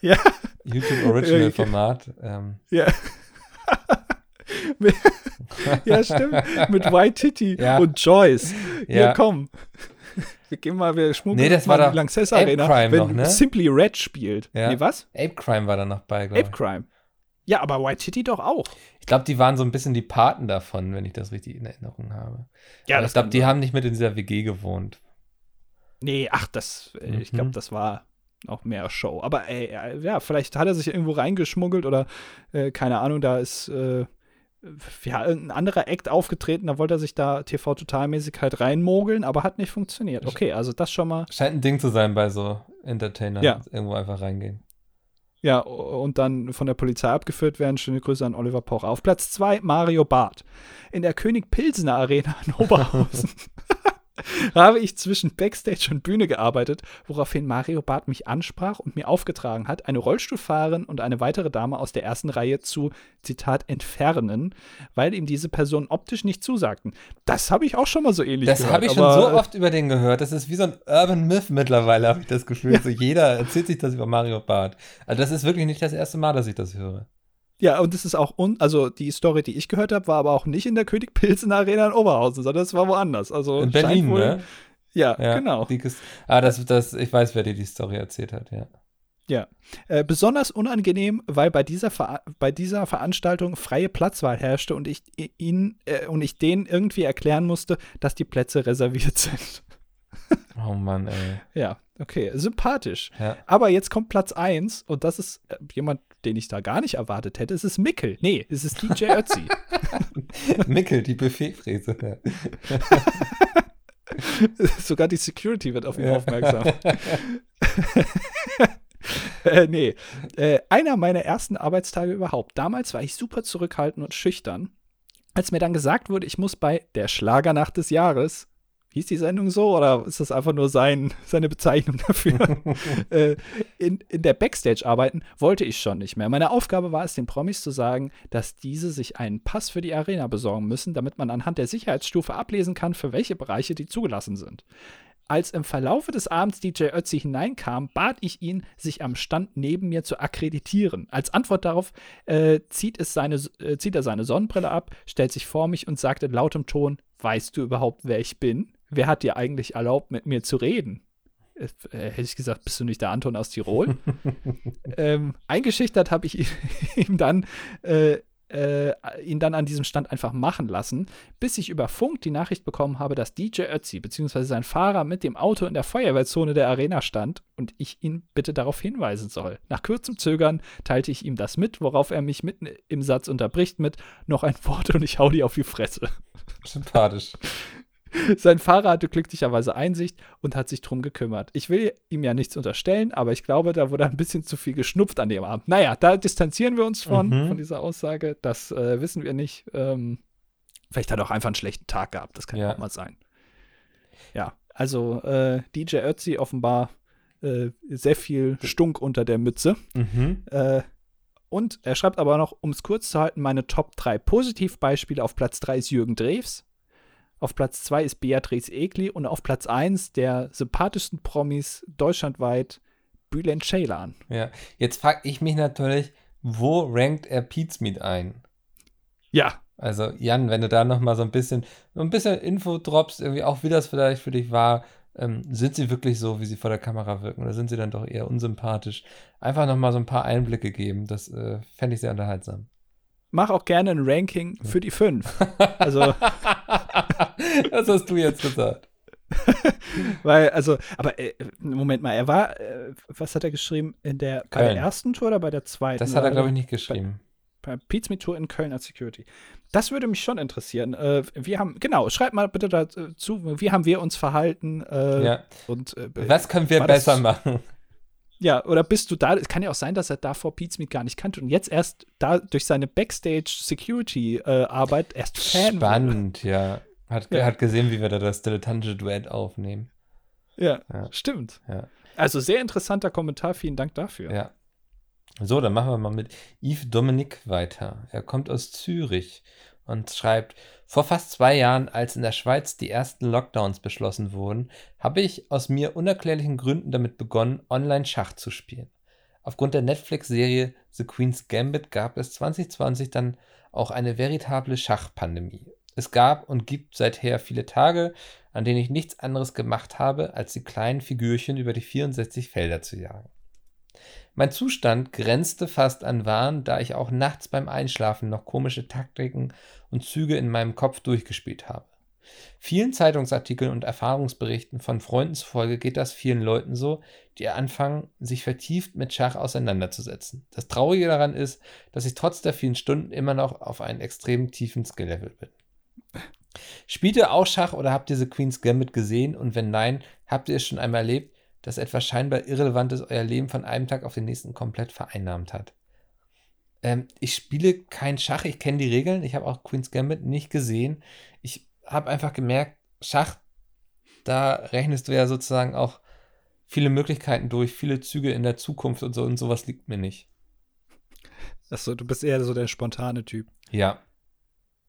Ja.
YouTube Original Format. Ähm.
Ja. ja, stimmt. Mit White Titty ja. und Joyce. Ja, komm. Wir gehen mal, wir schmuggeln
nee, das war
mal die Lanxess Arena,
Crime
wenn
noch, ne?
Simply Red spielt.
Ja.
Nee, was?
Ape Crime war da noch bei, glaube
ich. Ape Crime. Ja, aber White Titty doch auch.
Ich glaube, die waren so ein bisschen die Paten davon, wenn ich das richtig in Erinnerung habe. Ja, aber ich glaube, die haben nicht mit in dieser WG gewohnt.
Nee, ach, das, äh, mhm. ich glaube, das war auch mehr Show. Aber ey, äh, ja, vielleicht hat er sich irgendwo reingeschmuggelt oder äh, keine Ahnung, da ist äh, ja, ein anderer Act aufgetreten, da wollte er sich da TV-Totalmäßig halt reinmogeln, aber hat nicht funktioniert. Okay, also das schon mal.
Scheint ein Ding zu sein bei so Entertainern, ja. irgendwo einfach reingehen.
Ja, und dann von der Polizei abgeführt werden. Schöne Grüße an Oliver Pocher. Auf Platz 2 Mario Barth. In der König Pilsener Arena in Oberhausen. habe ich zwischen Backstage und Bühne gearbeitet, woraufhin Mario Barth mich ansprach und mir aufgetragen hat, eine Rollstuhlfahrerin und eine weitere Dame aus der ersten Reihe zu, Zitat, entfernen, weil ihm diese Personen optisch nicht zusagten. Das habe ich auch schon mal so ähnlich
das
gehört.
Das habe ich schon so oft über den gehört. Das ist wie so ein Urban Myth mittlerweile, habe ich das Gefühl. Ja. So jeder erzählt sich das über Mario Barth. Also das ist wirklich nicht das erste Mal, dass ich das höre.
Ja, und das ist auch, un also die Story, die ich gehört habe, war aber auch nicht in der König Pilsen Arena in Oberhausen, sondern es war woanders. Also
in Berlin, wohl, ne?
Ja, ja, genau.
ah, das, das, ich weiß, wer dir die Story erzählt hat, ja.
Ja, äh, besonders unangenehm, weil bei dieser, Ver bei dieser Veranstaltung freie Platzwahl herrschte und ich ihn äh, und ich denen irgendwie erklären musste, dass die Plätze reserviert sind.
oh Mann, ey.
Ja, okay, sympathisch.
Ja.
Aber jetzt kommt Platz 1 und das ist äh, jemand, den ich da gar nicht erwartet hätte. Es ist Mickel. Nee, es ist DJ Ötzi.
Mickel, die Buffetfräse.
Sogar die Security wird auf ihn ja. aufmerksam. äh, nee, äh, einer meiner ersten Arbeitstage überhaupt. Damals war ich super zurückhaltend und schüchtern. Als mir dann gesagt wurde, ich muss bei der Schlagernacht des Jahres hieß die Sendung so oder ist das einfach nur sein, seine Bezeichnung dafür? äh, in, in der Backstage arbeiten wollte ich schon nicht mehr. Meine Aufgabe war es, den Promis zu sagen, dass diese sich einen Pass für die Arena besorgen müssen, damit man anhand der Sicherheitsstufe ablesen kann, für welche Bereiche die zugelassen sind. Als im Verlaufe des Abends DJ Ötzi hineinkam, bat ich ihn, sich am Stand neben mir zu akkreditieren. Als Antwort darauf äh, zieht, es seine, äh, zieht er seine Sonnenbrille ab, stellt sich vor mich und sagt in lautem Ton: Weißt du überhaupt, wer ich bin? Wer hat dir eigentlich erlaubt, mit mir zu reden? Äh, hätte ich gesagt, bist du nicht der Anton aus Tirol? ähm, eingeschüchtert habe ich ihm dann, äh, äh, ihn dann an diesem Stand einfach machen lassen, bis ich über Funk die Nachricht bekommen habe, dass DJ Ötzi bzw. sein Fahrer mit dem Auto in der Feuerwehrzone der Arena stand und ich ihn bitte darauf hinweisen soll. Nach kurzem Zögern teilte ich ihm das mit, worauf er mich mitten im Satz unterbricht mit noch ein Wort und ich hau dir auf die Fresse.
Sympathisch.
Sein Fahrer hatte glücklicherweise Einsicht und hat sich drum gekümmert. Ich will ihm ja nichts unterstellen, aber ich glaube, da wurde ein bisschen zu viel geschnupft an dem Abend. Naja, da distanzieren wir uns von, mhm. von dieser Aussage. Das äh, wissen wir nicht. Ähm, vielleicht hat er auch einfach einen schlechten Tag gehabt. Das kann ja auch mal sein. Ja, also äh, DJ Ötzi offenbar äh, sehr viel Stunk unter der Mütze.
Mhm.
Äh, und er schreibt aber noch, um es kurz zu halten, meine Top 3 Positivbeispiele auf Platz 3 ist Jürgen Drews. Auf Platz 2 ist Beatrice Egli und auf Platz 1 der sympathischsten Promis deutschlandweit Bülent Ceylan.
Ja, jetzt frage ich mich natürlich, wo rankt er Pizmeet ein?
Ja.
Also Jan, wenn du da noch mal so ein bisschen, ein bisschen Info droppst, irgendwie auch wie das vielleicht für dich war, ähm, sind sie wirklich so, wie sie vor der Kamera wirken oder sind sie dann doch eher unsympathisch? Einfach noch mal so ein paar Einblicke geben, das äh, fände ich sehr unterhaltsam
mach auch gerne ein Ranking für die fünf. Also.
das hast du jetzt gesagt.
Weil, also, aber äh, Moment mal, er war, äh, was hat er geschrieben? In der, bei der ersten Tour oder bei der zweiten?
Das hat er, glaube ich, nicht geschrieben.
Bei, bei Pizza Tour in Köln als Security. Das würde mich schon interessieren. Äh, wir haben, genau, schreibt mal bitte dazu, wie haben wir uns verhalten? Äh,
ja.
Und, äh,
was können wir besser machen?
Ja, oder bist du da? Es kann ja auch sein, dass er davor Pizmeet gar nicht kannte und jetzt erst da durch seine Backstage-Security-Arbeit erst Fan
Spannend, wurde. ja. Hat, ja. hat gesehen, wie wir da das dilettantische Duett aufnehmen.
Ja, ja. stimmt.
Ja.
Also sehr interessanter Kommentar, vielen Dank dafür.
Ja. So, dann machen wir mal mit Yves Dominik weiter. Er kommt aus Zürich und schreibt, vor fast zwei Jahren, als in der Schweiz die ersten Lockdowns beschlossen wurden, habe ich aus mir unerklärlichen Gründen damit begonnen, online Schach zu spielen. Aufgrund der Netflix-Serie The Queen's Gambit gab es 2020 dann auch eine veritable Schachpandemie. Es gab und gibt seither viele Tage, an denen ich nichts anderes gemacht habe, als die kleinen Figürchen über die 64 Felder zu jagen. Mein Zustand grenzte fast an Wahn, da ich auch nachts beim Einschlafen noch komische Taktiken und Züge in meinem Kopf durchgespielt habe. Vielen Zeitungsartikeln und Erfahrungsberichten von Freunden zufolge geht das vielen Leuten so, die anfangen, sich vertieft mit Schach auseinanderzusetzen. Das Traurige daran ist, dass ich trotz der vielen Stunden immer noch auf einem extrem tiefen Skill-Level bin. Spielt ihr auch Schach oder habt ihr The Queen's Gambit gesehen? Und wenn nein, habt ihr es schon einmal erlebt, dass etwas scheinbar Irrelevantes euer Leben von einem Tag auf den nächsten komplett vereinnahmt hat? Ähm, ich spiele kein Schach, ich kenne die Regeln, ich habe auch Queen's Gambit nicht gesehen. Ich habe einfach gemerkt, Schach, da rechnest du ja sozusagen auch viele Möglichkeiten durch, viele Züge in der Zukunft und so und sowas liegt mir nicht.
Achso, du bist eher so der spontane Typ.
Ja.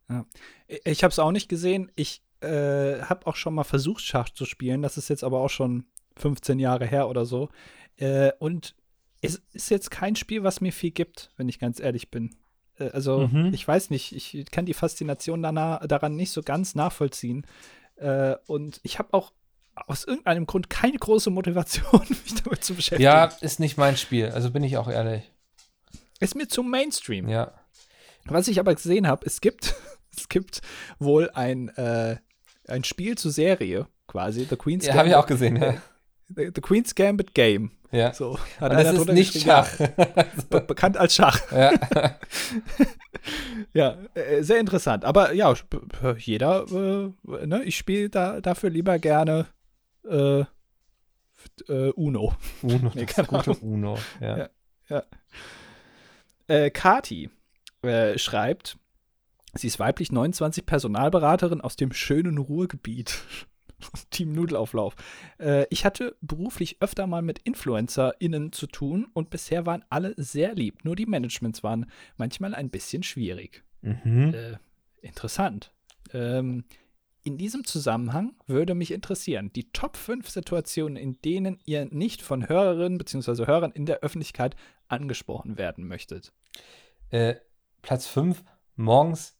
Ja. Ich habe es auch nicht gesehen. Ich äh, habe auch schon mal versucht, Schach zu spielen. Das ist jetzt aber auch schon 15 Jahre her oder so. Äh, und es ist jetzt kein Spiel, was mir viel gibt, wenn ich ganz ehrlich bin. Äh, also, mhm. ich weiß nicht, ich kann die Faszination danach, daran nicht so ganz nachvollziehen. Äh, und ich habe auch aus irgendeinem Grund keine große Motivation, mich damit zu beschäftigen.
Ja, ist nicht mein Spiel, also bin ich auch ehrlich.
Ist mir zu Mainstream.
Ja.
Was ich aber gesehen habe, es gibt, es gibt wohl ein, äh, ein Spiel zur Serie, quasi, The Queen's
Ja, habe ich auch gesehen, ja.
The, The Queen's Gambit Game.
Ja.
So,
hat das ist nicht Schach.
Be bekannt als Schach.
Ja.
ja, äh, sehr interessant. Aber ja, jeder, äh, ne, ich spiele da, dafür lieber gerne äh, äh Uno.
Uno, nee, das gute Uno, ja.
ja, ja. Äh, Kati äh, schreibt, sie ist weiblich 29 Personalberaterin aus dem schönen Ruhrgebiet. Team Nudelauflauf. Äh, ich hatte beruflich öfter mal mit InfluencerInnen zu tun und bisher waren alle sehr lieb. Nur die Managements waren manchmal ein bisschen schwierig.
Mhm.
Äh, interessant. Ähm, in diesem Zusammenhang würde mich interessieren, die Top 5 Situationen, in denen ihr nicht von Hörerinnen bzw. Hörern in der Öffentlichkeit angesprochen werden möchtet.
Äh, Platz 5, morgens,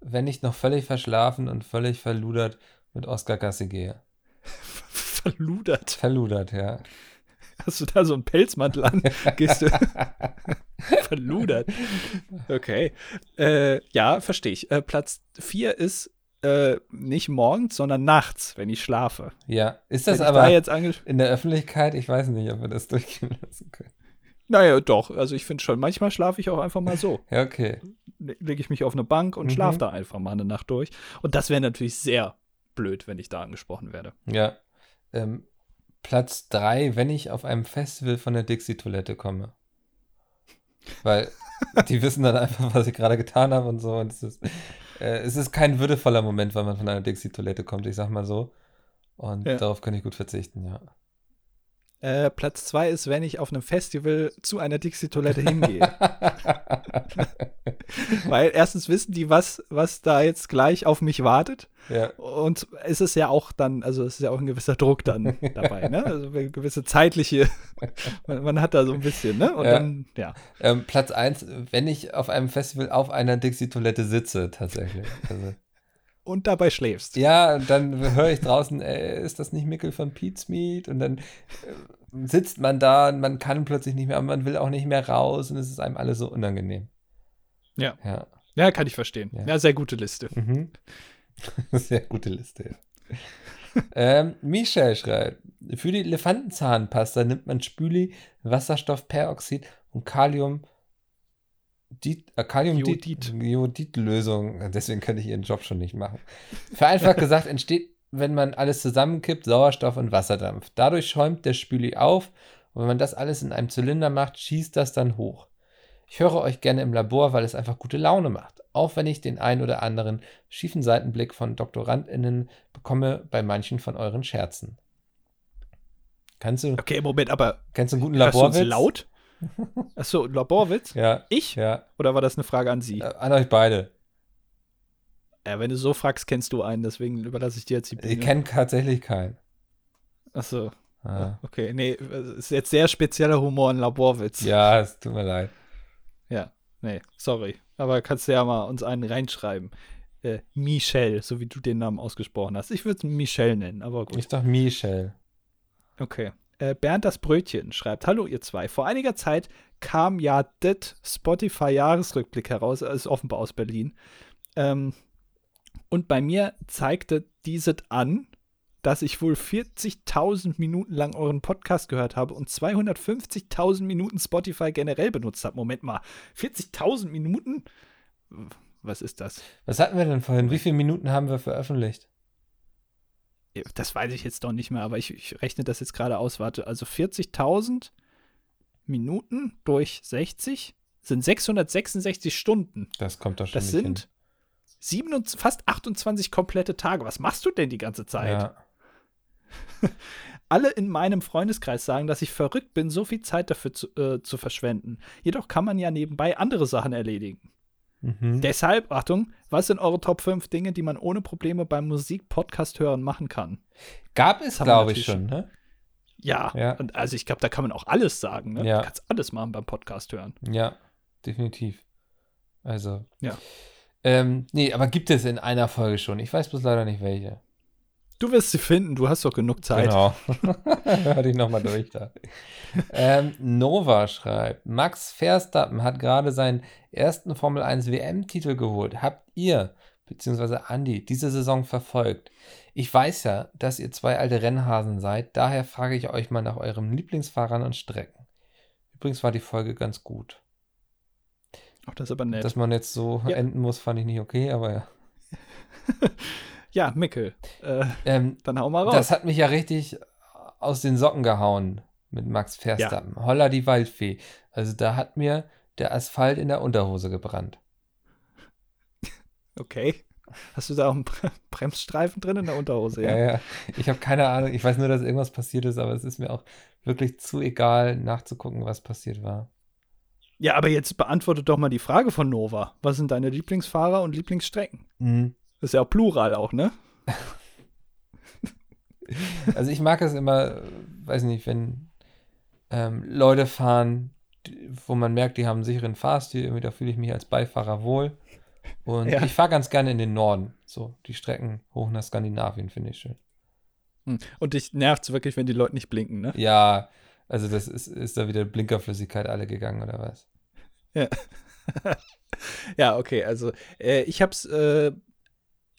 wenn ich noch völlig verschlafen und völlig verludert mit Oscar Gassi gehe.
Verludert.
Verludert, ja.
Hast du da so einen Pelzmantel an? Gehst du. Verludert. Okay. Äh, ja, verstehe ich. Äh, Platz 4 ist äh, nicht morgens, sondern nachts, wenn ich schlafe.
Ja, ist das aber da in der Öffentlichkeit? Ich weiß nicht, ob wir das durchgehen lassen können.
Naja, doch. Also ich finde schon, manchmal schlafe ich auch einfach mal so.
ja, okay.
Lege ich mich auf eine Bank und mhm. schlafe da einfach mal eine Nacht durch. Und das wäre natürlich sehr blöd, wenn ich da angesprochen werde.
Ja. Ähm, Platz 3, wenn ich auf einem Festival von der Dixie-Toilette komme. Weil die wissen dann einfach, was ich gerade getan habe und so. Und es ist, äh, es ist kein würdevoller Moment, wenn man von einer Dixie-Toilette kommt, ich sag mal so. Und ja. darauf kann ich gut verzichten, ja.
Äh, Platz zwei ist, wenn ich auf einem Festival zu einer Dixie-Toilette hingehe. Weil erstens wissen die, was, was da jetzt gleich auf mich wartet.
Ja.
Und es ist ja auch dann, also es ist ja auch ein gewisser Druck dann dabei, ne? Also eine gewisse zeitliche, man, man, hat da so ein bisschen, ne? Und
ja.
dann, ja.
Ähm, Platz eins, wenn ich auf einem Festival auf einer Dixie-Toilette sitze, tatsächlich. Also
und dabei schläfst.
Ja, dann höre ich draußen, ey, ist das nicht Mickel von Pete's Meat? Und dann äh, sitzt man da und man kann plötzlich nicht mehr, aber man will auch nicht mehr raus und es ist einem alles so unangenehm.
Ja.
Ja,
ja kann ich verstehen. Ja, ja sehr gute Liste.
Mhm. Sehr gute Liste, ähm, Michel schreibt, für die Elefantenzahnpasta nimmt man Spüli, Wasserstoffperoxid und Kalium die äh, Kaliumjodid-Lösung. Deswegen könnte ich ihren Job schon nicht machen. Vereinfacht gesagt entsteht, wenn man alles zusammenkippt, Sauerstoff und Wasserdampf. Dadurch schäumt der Spüli auf und wenn man das alles in einem Zylinder macht, schießt das dann hoch. Ich höre euch gerne im Labor, weil es einfach gute Laune macht. Auch wenn ich den ein oder anderen schiefen Seitenblick von DoktorandInnen bekomme bei manchen von euren Scherzen. Kannst du,
Okay, Moment, aber
kennst du einen guten
uns
Laborwitz?
laut? Achso, Laborwitz?
Ja.
Ich?
Ja.
Oder war das eine Frage an Sie?
Äh, An euch beide.
Ja, wenn du so fragst, kennst du einen, deswegen überlasse ich dir jetzt die
Ich
Bühne.
kenne tatsächlich keinen.
Achso,
Ah.
okay. Nee, es ist jetzt sehr spezieller Humor in Laborwitz.
Ja, es tut mir leid.
Nee, sorry. Aber kannst du ja mal uns einen reinschreiben. Äh, Michel, so wie du den Namen ausgesprochen hast. Ich würde es Michel nennen, aber gut.
Ich doch Michel.
Okay. Äh, Bernd das Brötchen schreibt: Hallo, ihr zwei. Vor einiger Zeit kam ja das Spotify-Jahresrückblick heraus, er ist offenbar aus Berlin. Ähm, und bei mir zeigte dieses an, dass ich wohl 40.000 Minuten lang euren Podcast gehört habe und 250.000 Minuten Spotify generell benutzt habe. Moment mal, 40.000 Minuten? Was ist das?
Was hatten wir denn vorhin? Wie viele Minuten haben wir veröffentlicht?
Das weiß ich jetzt doch nicht mehr, aber ich, ich rechne das jetzt gerade aus. Warte, also 40.000 Minuten durch 60 sind 666 Stunden.
Das kommt doch schon
Das sind 27, fast 28 komplette Tage. Was machst du denn die ganze
hin.
Zeit?
Ja.
Alle in meinem Freundeskreis sagen, dass ich verrückt bin, so viel Zeit dafür zu, äh, zu verschwenden. Jedoch kann man ja nebenbei andere Sachen erledigen.
Mhm.
Deshalb, Achtung, was sind eure Top 5 Dinge, die man ohne Probleme beim Musik-Podcast hören machen kann?
Gab es, glaube ich, schon, ne?
Ja,
Ja.
Und also ich glaube, da kann man auch alles sagen. Ne?
Ja.
Du kannst alles machen beim Podcast hören.
Ja, definitiv. Also.
Ja.
Ähm, nee, aber gibt es in einer Folge schon. Ich weiß bloß leider nicht welche.
Du wirst sie finden, du hast doch genug Zeit.
Genau. Hör dich nochmal durch da. ähm, Nova schreibt: Max Verstappen hat gerade seinen ersten Formel 1 WM-Titel geholt. Habt ihr, beziehungsweise Andi, diese Saison verfolgt? Ich weiß ja, dass ihr zwei alte Rennhasen seid, daher frage ich euch mal nach eurem Lieblingsfahrern und Strecken. Übrigens war die Folge ganz gut.
Ach, das ist aber nett.
Dass man jetzt so
Ja.
enden muss, fand ich nicht okay, aber ja.
ja, Mickel, äh,
Ähm,
dann hau mal raus.
Das hat mich ja richtig aus den Socken gehauen mit Max Verstappen. Holla die Waldfee. Also da hat mir der Asphalt in der Unterhose gebrannt.
okay. Hast du da auch einen Bre- Bremsstreifen drin in der Unterhose?
Ja,
Ja.
ja. Ich habe keine Ahnung. Ich weiß nur, dass irgendwas passiert ist, aber es ist mir auch wirklich zu egal, nachzugucken, was passiert war.
ja, aber jetzt beantworte doch mal die Frage von Nova. Was sind deine Lieblingsfahrer und Lieblingsstrecken?
Mhm.
Das ist ja auch Plural auch, ne?
Also ich mag es immer, weiß nicht, wenn ähm, Leute fahren, wo man merkt, die haben einen sicheren Fahrstil, irgendwie da fühle ich mich als Beifahrer wohl. Und
Ja.
ich fahre ganz gerne in den Norden. So, die Strecken hoch nach Skandinavien finde ich schön.
Hm. Und dich nervt wirklich, wenn die Leute nicht blinken, ne?
Ja, also das ist, ist da wieder Blinkerflüssigkeit alle gegangen oder was?
Ja, okay, also äh, ich habe es äh,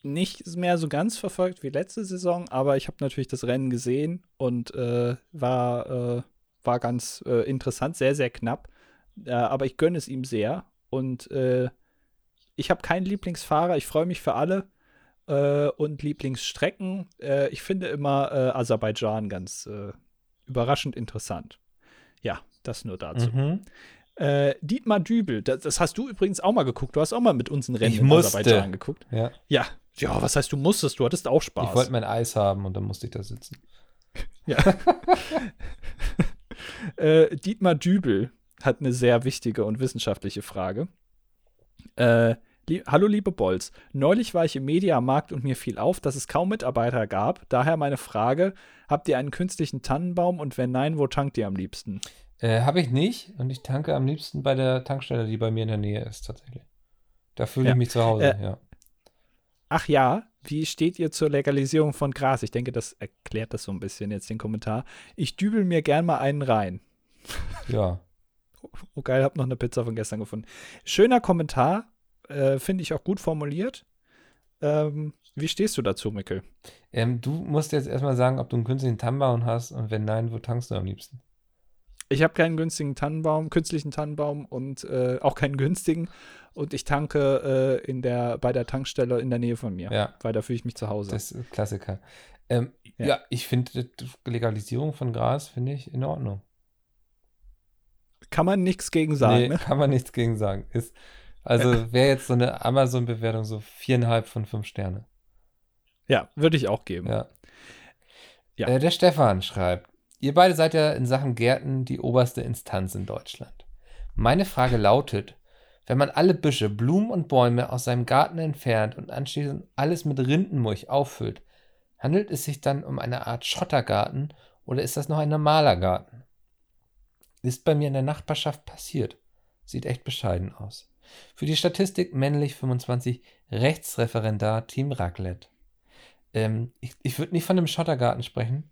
nicht mehr so ganz verfolgt wie letzte Saison, aber ich habe natürlich das Rennen gesehen und äh, war, äh, war ganz äh, interessant, sehr, sehr knapp. Äh, aber ich gönne es ihm sehr und äh, ich habe keinen Lieblingsfahrer, ich freue mich für alle äh, und Lieblingsstrecken. Ich finde immer Aserbaidschan ganz überraschend interessant. Ja, das nur dazu.
Mhm.
Äh, Dietmar Dübel, das, das hast du übrigens auch mal geguckt. Du hast auch mal mit uns ein Rennen
Ich
in
musste.
Aserbaidschan geguckt.
Ja,
Ja. Ja, was heißt, du musstest? Du hattest auch
ich
Spaß.
wollte mein Eis haben und dann musste ich da sitzen.
ja. äh, Dietmar Dübel hat eine sehr wichtige und wissenschaftliche Frage. Äh, lie Hallo, liebe Bolz. Neulich war ich im Mediamarkt und mir fiel auf, dass es kaum Mitarbeiter gab. Daher meine Frage: Habt ihr einen künstlichen Tannenbaum und wenn nein, wo tankt ihr am liebsten?
Äh, Habe ich nicht und ich tanke am liebsten bei der Tankstelle, die bei mir in der Nähe ist tatsächlich. Da fühle
Ja.
ich mich zu Hause,
Äh,
ja.
Ach ja, wie steht ihr zur Legalisierung von Gras? Ich denke, das erklärt das so ein bisschen jetzt den Kommentar. Ich dübel mir gern mal einen rein.
Ja.
Oh geil, hab noch eine Pizza von gestern gefunden. Schöner Kommentar, äh, finde ich auch gut formuliert. Ähm, wie stehst du dazu, Mikkel?
Ähm, du musst jetzt erstmal sagen, ob du einen künstlichen Tannenbaum hast und wenn nein, wo tankst du am liebsten?
Ich habe keinen günstigen Tannenbaum, künstlichen Tannenbaum und äh, auch keinen günstigen. Und ich tanke äh, in der, bei der Tankstelle in der Nähe von mir,
Ja,
weil da fühle ich mich zu Hause.
das ist Klassiker. Ähm,
Ja.
ja. ich finde die Legalisierung von Gras finde ich in Ordnung.
Kann man nichts gegen sagen,
nee,
ne?
kann man nichts gegen sagen. Ist, also wäre jetzt so eine Amazon-Bewertung so viereinhalb von fünf Sterne.
Ja, würde ich auch geben.
Ja.
Ja.
Äh, der Stefan schreibt, ihr beide seid ja in Sachen Gärten die oberste Instanz in Deutschland. Meine Frage lautet, wenn man alle Büsche, Blumen und Bäume aus seinem Garten entfernt und anschließend alles mit Rindenmulch auffüllt, handelt es sich dann um eine Art Schottergarten oder ist das noch ein normaler Garten? Ist bei mir in der Nachbarschaft passiert. Sieht echt bescheiden aus. Für die Statistik männlich 25, Rechtsreferendar Team Raclette. Ähm, ich ich würde nicht von einem Schottergarten sprechen.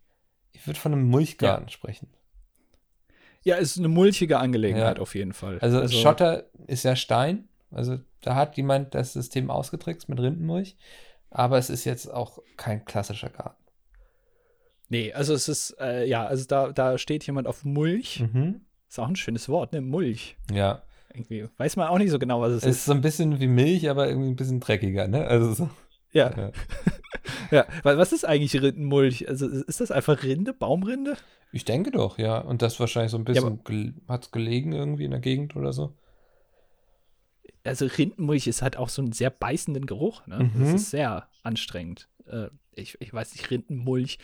Ich würde von einem Mulchgarten ja. sprechen.
Ja, ist eine mulchige Angelegenheit ja. auf jeden Fall.
Also, also, Schotter ist ja Stein. Also da hat jemand das System ausgetrickst mit Rindenmulch. Aber es ist jetzt auch kein klassischer Garten.
Nee, also es ist, äh, ja, also da, da steht jemand auf Mulch. Mhm. Ist auch ein schönes Wort, ne? Mulch.
Ja.
Irgendwie weiß man auch nicht so genau, was es,
ist. Es ist so ein bisschen wie Milch, aber irgendwie ein bisschen dreckiger, ne? Also so.
Ja. Ja. ja. Was ist eigentlich Rindenmulch? Also ist das einfach Rinde, Baumrinde?
Ich denke doch, ja. Und das wahrscheinlich so ein bisschen ja, gel hat es gelegen irgendwie in der Gegend oder so.
Also Rindenmulch ist halt auch so einen sehr beißenden Geruch. Ne? Mhm. Das ist sehr anstrengend. Äh, ich, ich weiß nicht, Rindenmulch.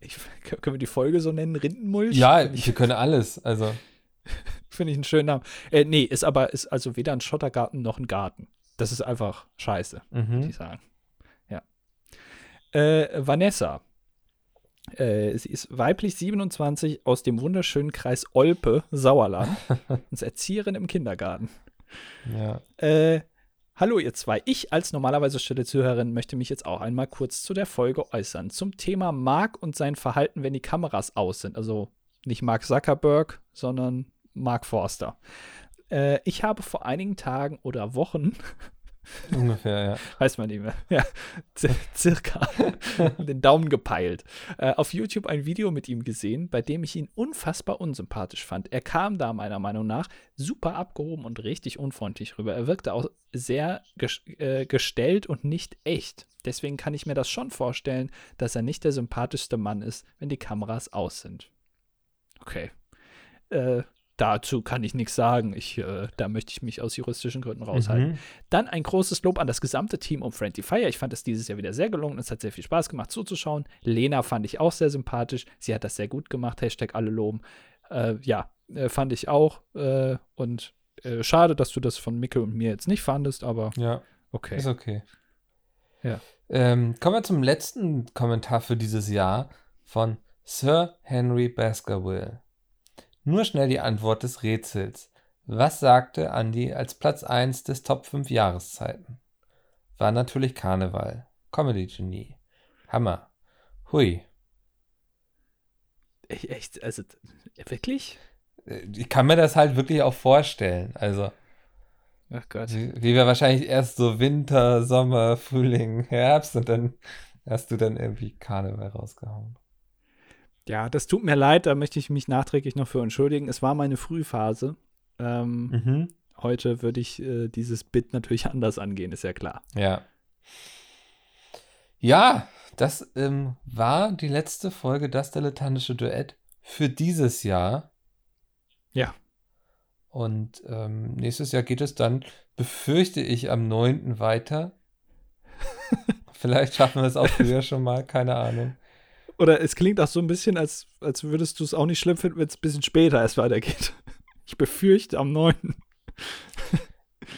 Ich, können wir die Folge so nennen? Rindenmulch?
Ja, ich, wir können alles. Also.
Finde ich einen schönen Namen. Äh, nee, ist aber ist also weder ein Schottergarten noch ein Garten. Das ist einfach scheiße, mhm. würde ich sagen. Äh, Vanessa äh, sie ist weiblich 27 aus dem wunderschönen Kreis Olpe, Sauerland. und ist Erzieherin im Kindergarten.
Ja.
Äh, hallo ihr zwei. Ich als normalerweise stille Zuhörerin möchte mich jetzt auch einmal kurz zu der Folge äußern. Zum Thema Mark und sein Verhalten, wenn die Kameras aus sind. Also nicht Mark Zuckerberg, sondern Mark Forster. Äh, ich habe vor einigen Tagen oder Wochen
Ungefähr, ja.
Weiß man nicht mehr. Ja, circa. den Daumen gepeilt. Äh, auf YouTube ein Video mit ihm gesehen, bei dem ich ihn unfassbar unsympathisch fand. Er kam da meiner Meinung nach super abgehoben und richtig unfreundlich rüber. Er wirkte auch sehr ges äh, gestellt und nicht echt. Deswegen kann ich mir das schon vorstellen, dass er nicht der sympathischste Mann ist, wenn die Kameras aus sind. Okay. Äh, dazu kann ich nichts sagen. Ich, äh, da möchte ich mich aus juristischen Gründen raushalten. Mhm. Dann ein großes Lob an das gesamte Team um Friendly Fire. Ich fand es dieses Jahr wieder sehr gelungen. Es hat sehr viel Spaß gemacht zuzuschauen. Lena fand ich auch sehr sympathisch. Sie hat das sehr gut gemacht. Hashtag alle loben. Äh, ja, äh, fand ich auch. Äh, und äh, schade, dass du das von Micke und mir jetzt nicht fandest, aber
ja,
okay.
Ist okay.
Ja.
Ähm, kommen wir zum letzten Kommentar für dieses Jahr von Sir Henry Baskerville. Nur schnell die Antwort des Rätsels. Was sagte Andy als Platz 1 des Top 5 Jahreszeiten? War natürlich Karneval. Comedy-Genie. Hammer. Hui.
Echt? Also, wirklich?
Ich kann mir das halt wirklich auch vorstellen. Also.
Ach Gott.
Wie, wie wir wahrscheinlich erst so Winter, Sommer, Frühling, Herbst und dann hast du dann irgendwie Karneval rausgehauen.
Ja, das tut mir leid, da möchte ich mich nachträglich noch für entschuldigen. Es war meine Frühphase. Ähm, mhm. Heute würde ich äh, dieses Bit natürlich anders angehen, ist ja klar.
Ja. Ja, das ähm, war die letzte Folge Das Dilettantische Duett für dieses Jahr.
Ja.
Und ähm, nächstes Jahr geht es dann, befürchte ich, am 9. weiter. Vielleicht schaffen wir es auch früher schon mal, keine Ahnung.
Oder es klingt auch so ein bisschen, als, als würdest du es auch nicht schlimm finden, wenn es ein bisschen später erst weitergeht. Ich befürchte am 9.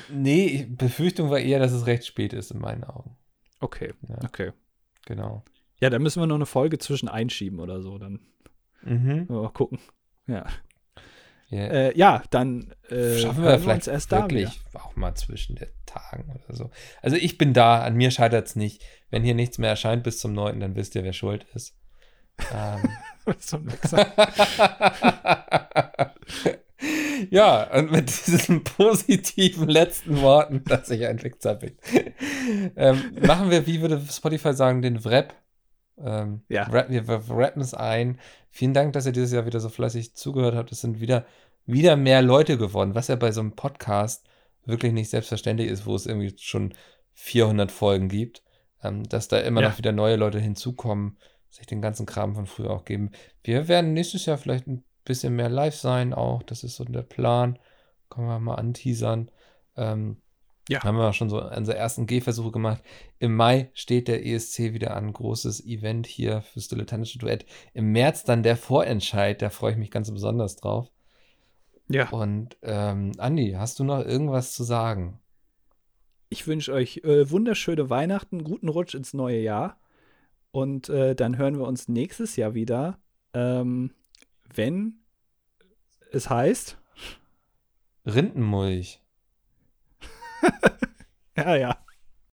nee, Befürchtung war eher, dass es recht spät ist in meinen Augen.
Okay, ja. okay.
Genau.
Ja, dann müssen wir noch eine Folge zwischen einschieben oder so. Dann
mhm.
mal gucken. Ja.
Yeah.
Äh, ja, dann
äh, schaffen wir vielleicht erst wirklich da auch mal zwischen den Tagen oder so. Also ich bin da, an mir scheitert es nicht. Wenn hier nichts mehr erscheint bis zum 9., dann wisst ihr, wer schuld ist. Ähm. so ein ja, und mit diesen positiven letzten Worten, dass ich ein Wichser bin, ähm, machen wir, wie würde Spotify sagen, den Wrap. Ähm,
ja.
Rap, wir rappen es ein. Vielen Dank, dass ihr dieses Jahr wieder so fleißig zugehört habt. Es sind wieder, wieder mehr Leute geworden, was ja bei so einem Podcast wirklich nicht selbstverständlich ist, wo es irgendwie schon 400 Folgen gibt, ähm, dass da immer ja. noch wieder neue Leute hinzukommen sich den ganzen Kram von früher auch geben. Wir werden nächstes Jahr vielleicht ein bisschen mehr live sein auch. Das ist so der Plan. Können wir mal anteasern. Ähm,
Ja.
Haben wir auch schon so unsere ersten Gehversuche gemacht. Im Mai steht der ESC wieder an. Großes Event hier fürs dilettantische Duett. Im März dann der Vorentscheid. Da freue ich mich ganz besonders drauf.
Ja.
Und ähm, Andi, hast du noch irgendwas zu sagen?
Ich wünsche euch äh, wunderschöne Weihnachten, guten Rutsch ins neue Jahr. Und äh, dann hören wir uns nächstes Jahr wieder, ähm, wenn es heißt.
Rindenmulch.
Ja, ja.